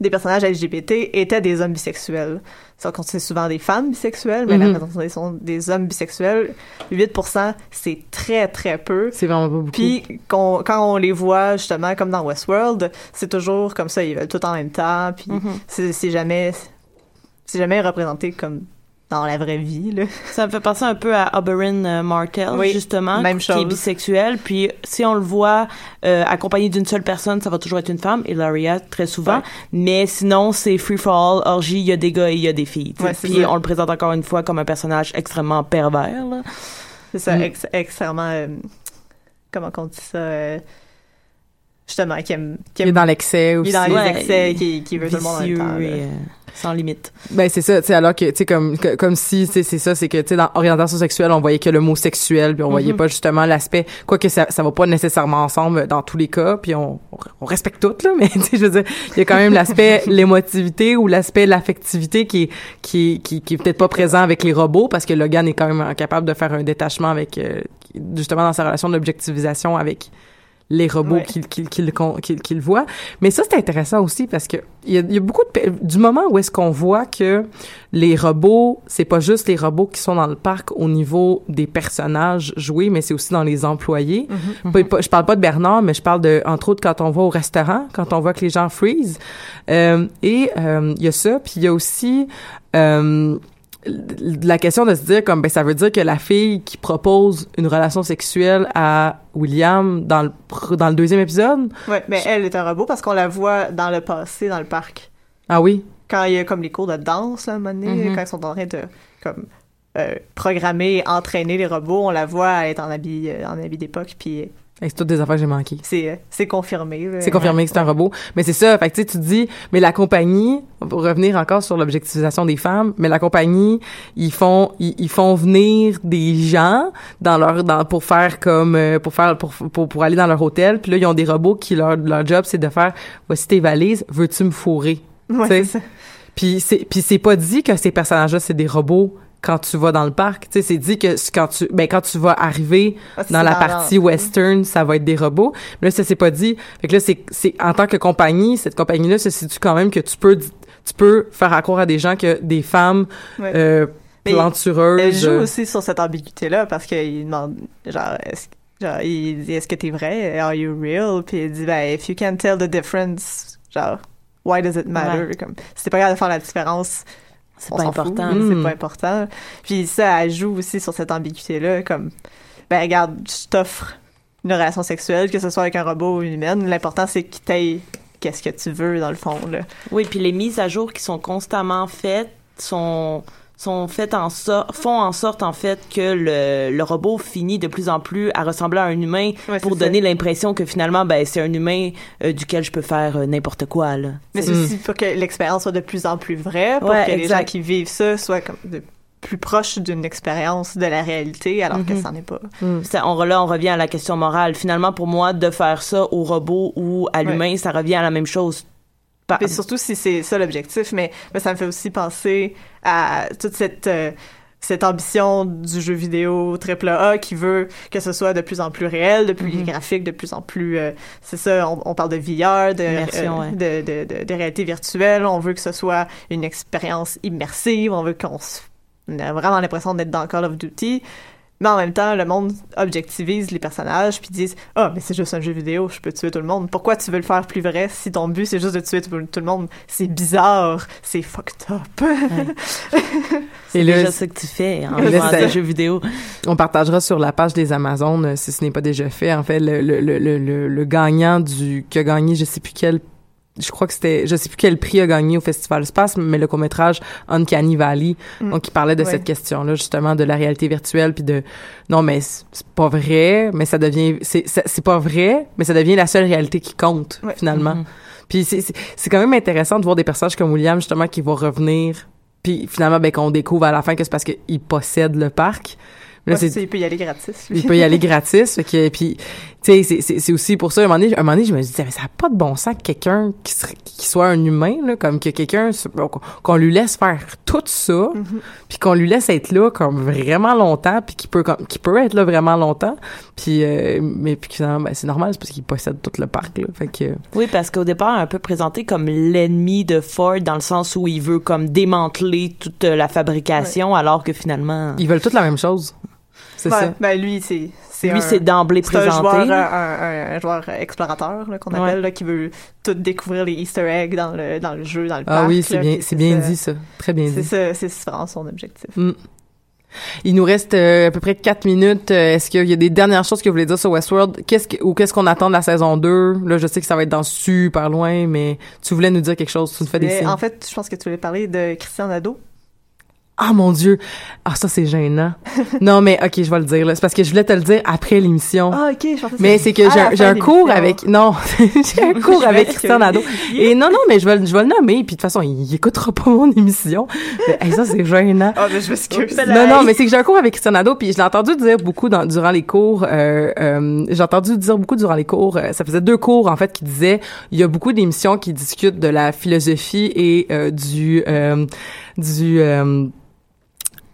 des personnages LGBT étaient des hommes bisexuels. C'est souvent des femmes bisexuelles, mais Mhm. la représentation des hommes bisexuels, 8%, c'est très, très peu. C'est vraiment pas beaucoup. Puis quand on les voit, justement, comme dans Westworld, c'est toujours comme ça, ils veulent tout en même temps, puis Mhm. c'est c'est jamais... C'est jamais représenté comme dans la vraie vie, là. Ça me fait penser un peu à Oberyn euh, Martell, Oui, justement, même qui est bisexuel. Puis si on le voit euh, accompagné d'une seule personne, ça va toujours être une femme, Ilaria, très souvent. Ouais. Mais sinon, c'est free for all, orgie, il y a des gars et il y a des filles. Ouais, Puis on le présente encore une fois comme un personnage extrêmement pervers. C'est ça, Mm. ex- extrêmement... euh, comment on dit ça? euh, justement, qui aime... Qui Il est dans l'excès il aussi. est dans les Ouais, excès, il- qui, qui veut tout le monde en même temps. et, euh, sans limite. Ben c'est ça, tu sais alors que tu sais comme comme si sais, c'est ça, c'est que tu sais dans orientation sexuelle, on voyait que le mot sexuel, puis on voyait Mhm. pas justement l'aspect quoi que ça ça va pas nécessairement ensemble dans tous les cas, puis on on respecte tout là, mais tu sais je veux dire, il y a quand même l'aspect l'émotivité ou l'aspect l'affectivité qui est qui qui qui est peut-être pas présent avec les robots parce que Logan est quand même incapable de faire un détachement avec euh, justement dans sa relation d'objectivisation avec les robots Ouais. qu'il qu'il qu'il con- qu'il qu'il voit. Mais ça, c'est intéressant aussi parce que il y a, il y a beaucoup de... Du moment où est-ce qu'on voit que les robots, c'est pas juste les robots qui sont dans le parc au niveau des personnages joués, mais c'est aussi dans les employés. Pas- je parle pas de Bernard, mais je parle de, entre autres, quand on va au restaurant, quand on voit que les gens freeze. Euh, et euh, il y a ça, puis il y a aussi... euh, la question de se dire comme ben ça veut dire que la fille qui propose une relation sexuelle à William dans le dans le deuxième épisode? Ouais, mais elle est un robot parce qu'on la voit dans le passé, dans le parc. ah oui Quand il y a comme les cours de danse, là, à un moment donné, Mhm. quand ils sont en train de comme, euh, programmer entraîner les robots, on la voit être en habit, euh, en habit d'époque, puis c'est toutes des affaires que j'ai manquées. C'est euh, c'est confirmé. c'est confirmé que c'est un robot. Mais c'est ça. Fait que tu te dis mais la compagnie pour revenir encore sur l'objectivisation des femmes mais la compagnie ils font ils, ils font venir des gens dans leur dans pour faire comme euh, pour faire pour, pour pour aller dans leur hôtel. Puis là ils ont des robots qui leur leur job c'est de faire voici tes valises veux-tu me fourrer? Ouais, c'est ça. Puis c'est puis c'est pas dit que ces personnages-là c'est des robots quand tu vas dans le parc, tu sais c'est dit que quand tu ben quand tu vas arriver Ah, dans la partie western, ça va être des robots. Mais là ça c'est pas dit. Fait que là c'est c'est en tant que compagnie, cette compagnie là se situe quand même que tu peux tu peux faire accroire à des gens que des femmes Ouais. euh, Mais plantureuses Elle joue euh, aussi sur cette ambiguïté-là parce qu'il demande, genre, est-ce, genre, il dit, est-ce que t'es vrai? Are you real? Puis il dit, ben, if you can't tell the difference, genre, why does it matter? Ouais. Comme, si t'es pas capable de faire la différence, C'est pas important. c'est pas important. Puis ça, elle joue aussi sur cette ambiguïté-là, comme, ben, regarde, je t'offre une relation sexuelle, que ce soit avec un robot ou une humaine, l'important c'est qu'il t'aille qu'est-ce que tu veux, dans le fond, là. Oui, puis les mises à jour qui sont constamment faites sont sont faites en sorte font en sorte en fait que le, le robot finit de plus en plus à ressembler à un humain Ouais, pour donner l'impression que finalement ben c'est un humain euh, duquel je peux faire euh, n'importe quoi là. Mais c'est Mm. aussi pour que l'expérience soit de plus en plus vraie, pour Ouais, que les gens qui vivent ça soient comme de plus proches d'une expérience de la réalité, alors que Mhm. ça n'en est pas. Ça, on, là, on revient à la question morale. Finalement, pour moi, de faire ça au robot ou à l'humain, ça revient à la même chose. Puis surtout si c'est ça l'objectif, mais, mais ça me fait aussi penser à toute cette euh, cette ambition du jeu vidéo triple A qui veut que ce soit de plus en plus réel, de plus Mhm. graphique, de plus en plus euh, c'est ça on, on parle de VR, de, Immersion, ouais. de, de, de, de réalité virtuelle, on veut que ce soit une expérience immersive, on veut qu'on on a vraiment l'impression d'être dans Call of Duty. Mais en même temps, le monde objectivise les personnages puis disent Ah, mais c'est juste un jeu vidéo, je peux tuer tout le monde. Pourquoi tu veux le faire plus vrai si ton but c'est juste de tuer tout, tout le monde? C'est bizarre, c'est fucked up. C'est Et là, déjà ça que tu fais en jouant à des jeux vidéo. On partagera sur la page des Amazones, euh, si ce n'est pas déjà fait. En fait, le, le, le, le, le- le gagnant du qui a gagné, je sais plus quel je crois que c'était, je sais plus quel prix a gagné au Festival Space, mais le court-métrage Uncanny Valley, Mm. donc il parlait de Ouais. cette question-là, justement, de la réalité virtuelle, puis de, non, mais c'est pas vrai, mais ça devient, c'est, pas vrai, mais ça devient la seule réalité qui compte, Ouais. finalement. Mhm. Puis c'est, quand même intéressant de voir des personnages comme William, justement, qui vont revenir, puis finalement, ben, qu'on découvre à la fin que c'est parce qu'il possède le parc. Mais là, Ouais, il peut y aller gratis. lui. il peut y aller gratis. Fait que, puis, tu sais, c'est- c'est c'est aussi pour ça, un moment donné, un moment donné je me disais, mais ça n'a pas de bon sens que quelqu'un qui, serait- qui soit un humain, là, comme que quelqu'un, qu'on lui laisse faire tout ça, Mhm. puis qu'on lui laisse être là comme vraiment longtemps, puis qu'il peut, comme, qu'il peut être là vraiment longtemps. Puis, euh, mais puis finalement, ben, c'est normal, c'est parce qu'il possède tout le parc, là. Fait que, Oui, parce qu'au départ, un peu présenté comme l'ennemi de Ford dans le sens où il veut comme démanteler toute la fabrication, alors que finalement, ils veulent toutes la même chose. C'est Ouais, ça. Ben, lui, c'est. c'est lui, un- c'est d'emblée C'est un présenté. joueur, là. un, un- un joueur explorateur là, qu'on Ouais. appelle, là, qui veut tout découvrir les Easter eggs dans le, dans le jeu, dans le Ah parc. oui, c'est bien, c'est dit, ça. Très bien C'est dit. ça, c'est vraiment son objectif. Mm. Il nous reste euh, à peu près quatre minutes. Euh, Est-ce qu'il y a des dernières choses que vous voulez dire sur Westworld? Qu'est-ce que, ou qu'est-ce qu'on attend de la saison 2? Là, je sais que ça va être dans super loin, mais tu voulais nous dire quelque chose. Tu nous fais des Mais signes. en fait, je pense que tu voulais parler de Christian Nadeau. Ah, mon Dieu! Ah, ça, c'est gênant. non, mais OK, je vais le dire, là. C'est parce que je voulais te le dire après l'émission. Ah, ok, je pensais Mais c'est que j'ai un, cours avec non j'ai un cours avec. Christian Nadeau et non non mais je vais le- je vais le nommer puis de toute façon il écoutera pas mon émission mais, hey, ça c'est gênant Ah, ben, je m'excuse. non, non, mais c'est que j'ai un cours avec Christian Nadeau, puis je l'ai entendu dire beaucoup dans, durant les cours. Euh, euh, j'ai entendu dire beaucoup durant les cours. euh, ça faisait deux cours en fait qui disaient il y a beaucoup d'émissions qui discutent de la philosophie et euh, du euh, du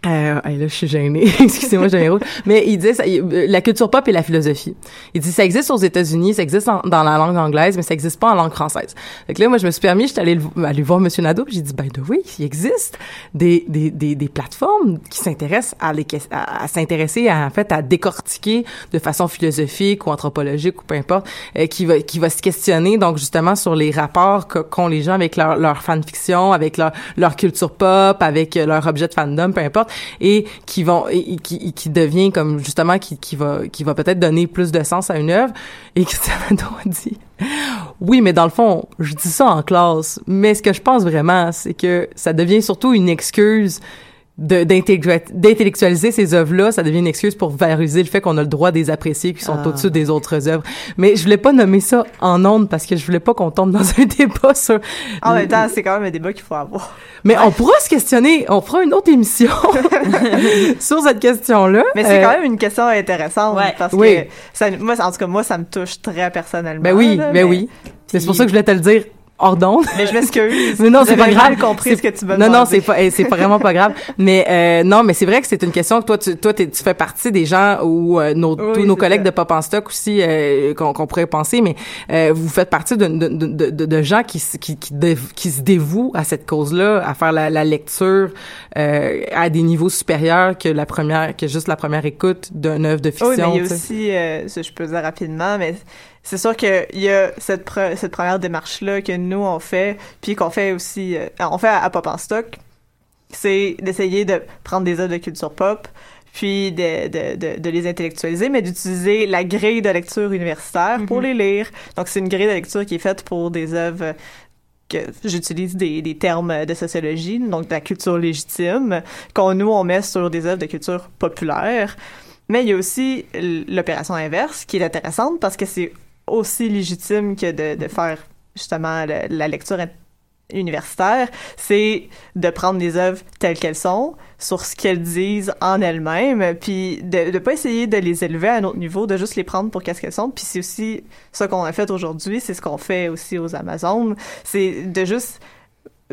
euh, là, je suis gênée. Excusez-moi, j'ai un. Mais il disait ça, euh, la culture pop et la philosophie. Il dit ça existe aux États-Unis, ça existe dans la langue anglaise, mais ça existe pas en langue française. Que là, moi, je me suis permis, j'étais allée le- aller voir Monsieur Nadeau, j'ai dit ben de oui, il existe des des des, des plateformes qui s'intéressent à les à, à s'intéresser en fait à décortiquer de façon philosophique ou anthropologique ou peu importe, euh, qui va qui va se questionner donc justement sur les rapports qu'ont les gens avec leur leur fanfiction, avec leur leur culture pop, avec euh, leur objet de fandom, peu importe, et qui vont et, qui qui devient comme justement qui qui va qui va peut-être donner plus de sens à une œuvre. Et Christian a dit oui, mais dans le fond, je dis ça en classe, mais ce que je pense vraiment, c'est que ça devient surtout une excuse d'intellectualiser ces œuvres-là, ça devient une excuse pour valoriser le fait qu'on a le droit de les apprécier, qui sont Ah. au-dessus des autres œuvres. Mais je voulais pas nommer ça en ondes parce que je voulais pas qu'on tombe dans un débat sur... En même temps, c'est quand même un débat qu'il faut avoir. Mais on pourra se questionner, on fera une autre émission sur cette question-là. Mais c'est Euh, quand même une question intéressante Ouais. parce Oui. que ça, moi, en tout cas, moi, ça me touche très personnellement. Ben oui, là, ben mais- oui. C'est pour ça que je voulais te le dire hors d'onde. Mais je m'excuse. Mais non, c'est pas grave. compris ce que tu m'as Non, non, c'est pas, eh, c'est vraiment pas grave. Mais euh, non, mais c'est vrai que c'est une question que toi, tu, toi, tu fais partie des gens ou euh, nos, Oui, tous nos collègues ça. de Pop en Stock aussi euh, qu'on, pourrait penser, mais euh, vous faites partie de, de, de, de, de gens qui, qui, qui, qui se dévouent à cette cause-là, à faire la, la lecture euh, à des niveaux supérieurs que la première, que juste la première écoute d'une œuvre de fiction. Oui, mais il y a aussi, euh, ça je peux dire rapidement, mais c'est sûr qu'il y a cette, pre- cette première démarche-là que nous, on fait, puis qu'on fait aussi, euh, on fait à, à Pop en Stock, c'est d'essayer de prendre des œuvres de culture pop, puis de, de, de, de les intellectualiser, mais d'utiliser la grille de lecture universitaire pour les lire. Donc, c'est une grille de lecture qui est faite pour des œuvres que j'utilise des, des termes de sociologie, donc de la culture légitime, qu'on nous, on met sur des œuvres de culture populaire. Mais il y a aussi l'opération inverse qui est intéressante parce que c'est aussi légitime que de, de faire justement la lecture universitaire, c'est de prendre les œuvres telles qu'elles sont, sur ce qu'elles disent en elles-mêmes, puis de ne pas essayer de les élever à un autre niveau, de juste les prendre pour qu'est-ce qu'elles sont. Puis c'est aussi ce qu'on a fait aujourd'hui, c'est ce qu'on fait aussi aux Amazones, c'est de juste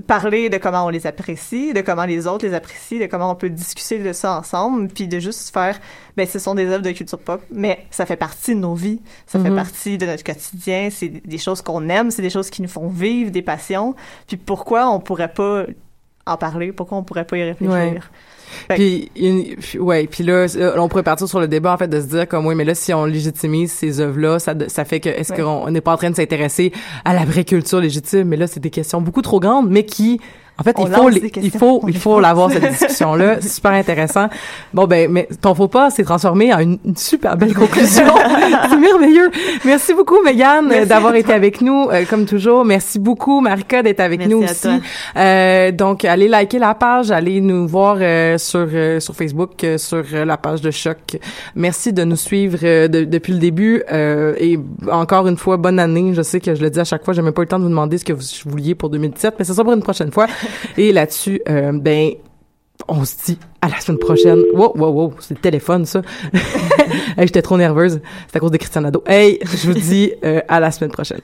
parler de comment on les apprécie, de comment les autres les apprécient, de comment on peut discuter de ça ensemble, puis de juste faire, ben ce sont des œuvres de culture pop, mais ça fait partie de nos vies, ça fait Mhm. partie de notre quotidien, c'est des choses qu'on aime, c'est des choses qui nous font vivre, des passions, puis pourquoi on pourrait pas en parler, pourquoi on pourrait pas y réfléchir? Ouais. Puis, une- puis- ouais, puis là, euh, on pourrait partir sur le débat en fait de se dire comme oui, mais là si on légitimise ces œuvres-là, ça ça fait que est-ce Ouais. qu'on n'est pas en train de s'intéresser à la vraie culture légitime? Mais là, c'est des questions beaucoup trop grandes, mais qui En fait, On il faut, les- il faut, il faut l'avoir cette discussion-là. C'est super intéressant. Bon ben, mais ton faux pas s'est transformé en une, une super belle conclusion. C'est merveilleux. Merci beaucoup, Megan, d'avoir été avec nous, euh, comme toujours. Merci beaucoup, Marika, d'être avec Merci nous à aussi. toi. Euh, donc, allez liker la page, allez nous voir euh, sur euh, sur Facebook, euh, sur la page de Choc. Merci de nous suivre euh, de- depuis le début euh, et encore une fois, bonne année. Je sais que je le dis à chaque fois, j'ai même pas eu le temps de vous demander ce que vous vouliez pour 2017, mais c'est ça pour une prochaine fois. Et là-dessus, euh, ben on se dit à la semaine prochaine. Wow, wow, wow, c'est le téléphone, ça. j'étais trop nerveuse. C'est à cause de Christian Nadeau. Hey, je vous dis euh, à la semaine prochaine.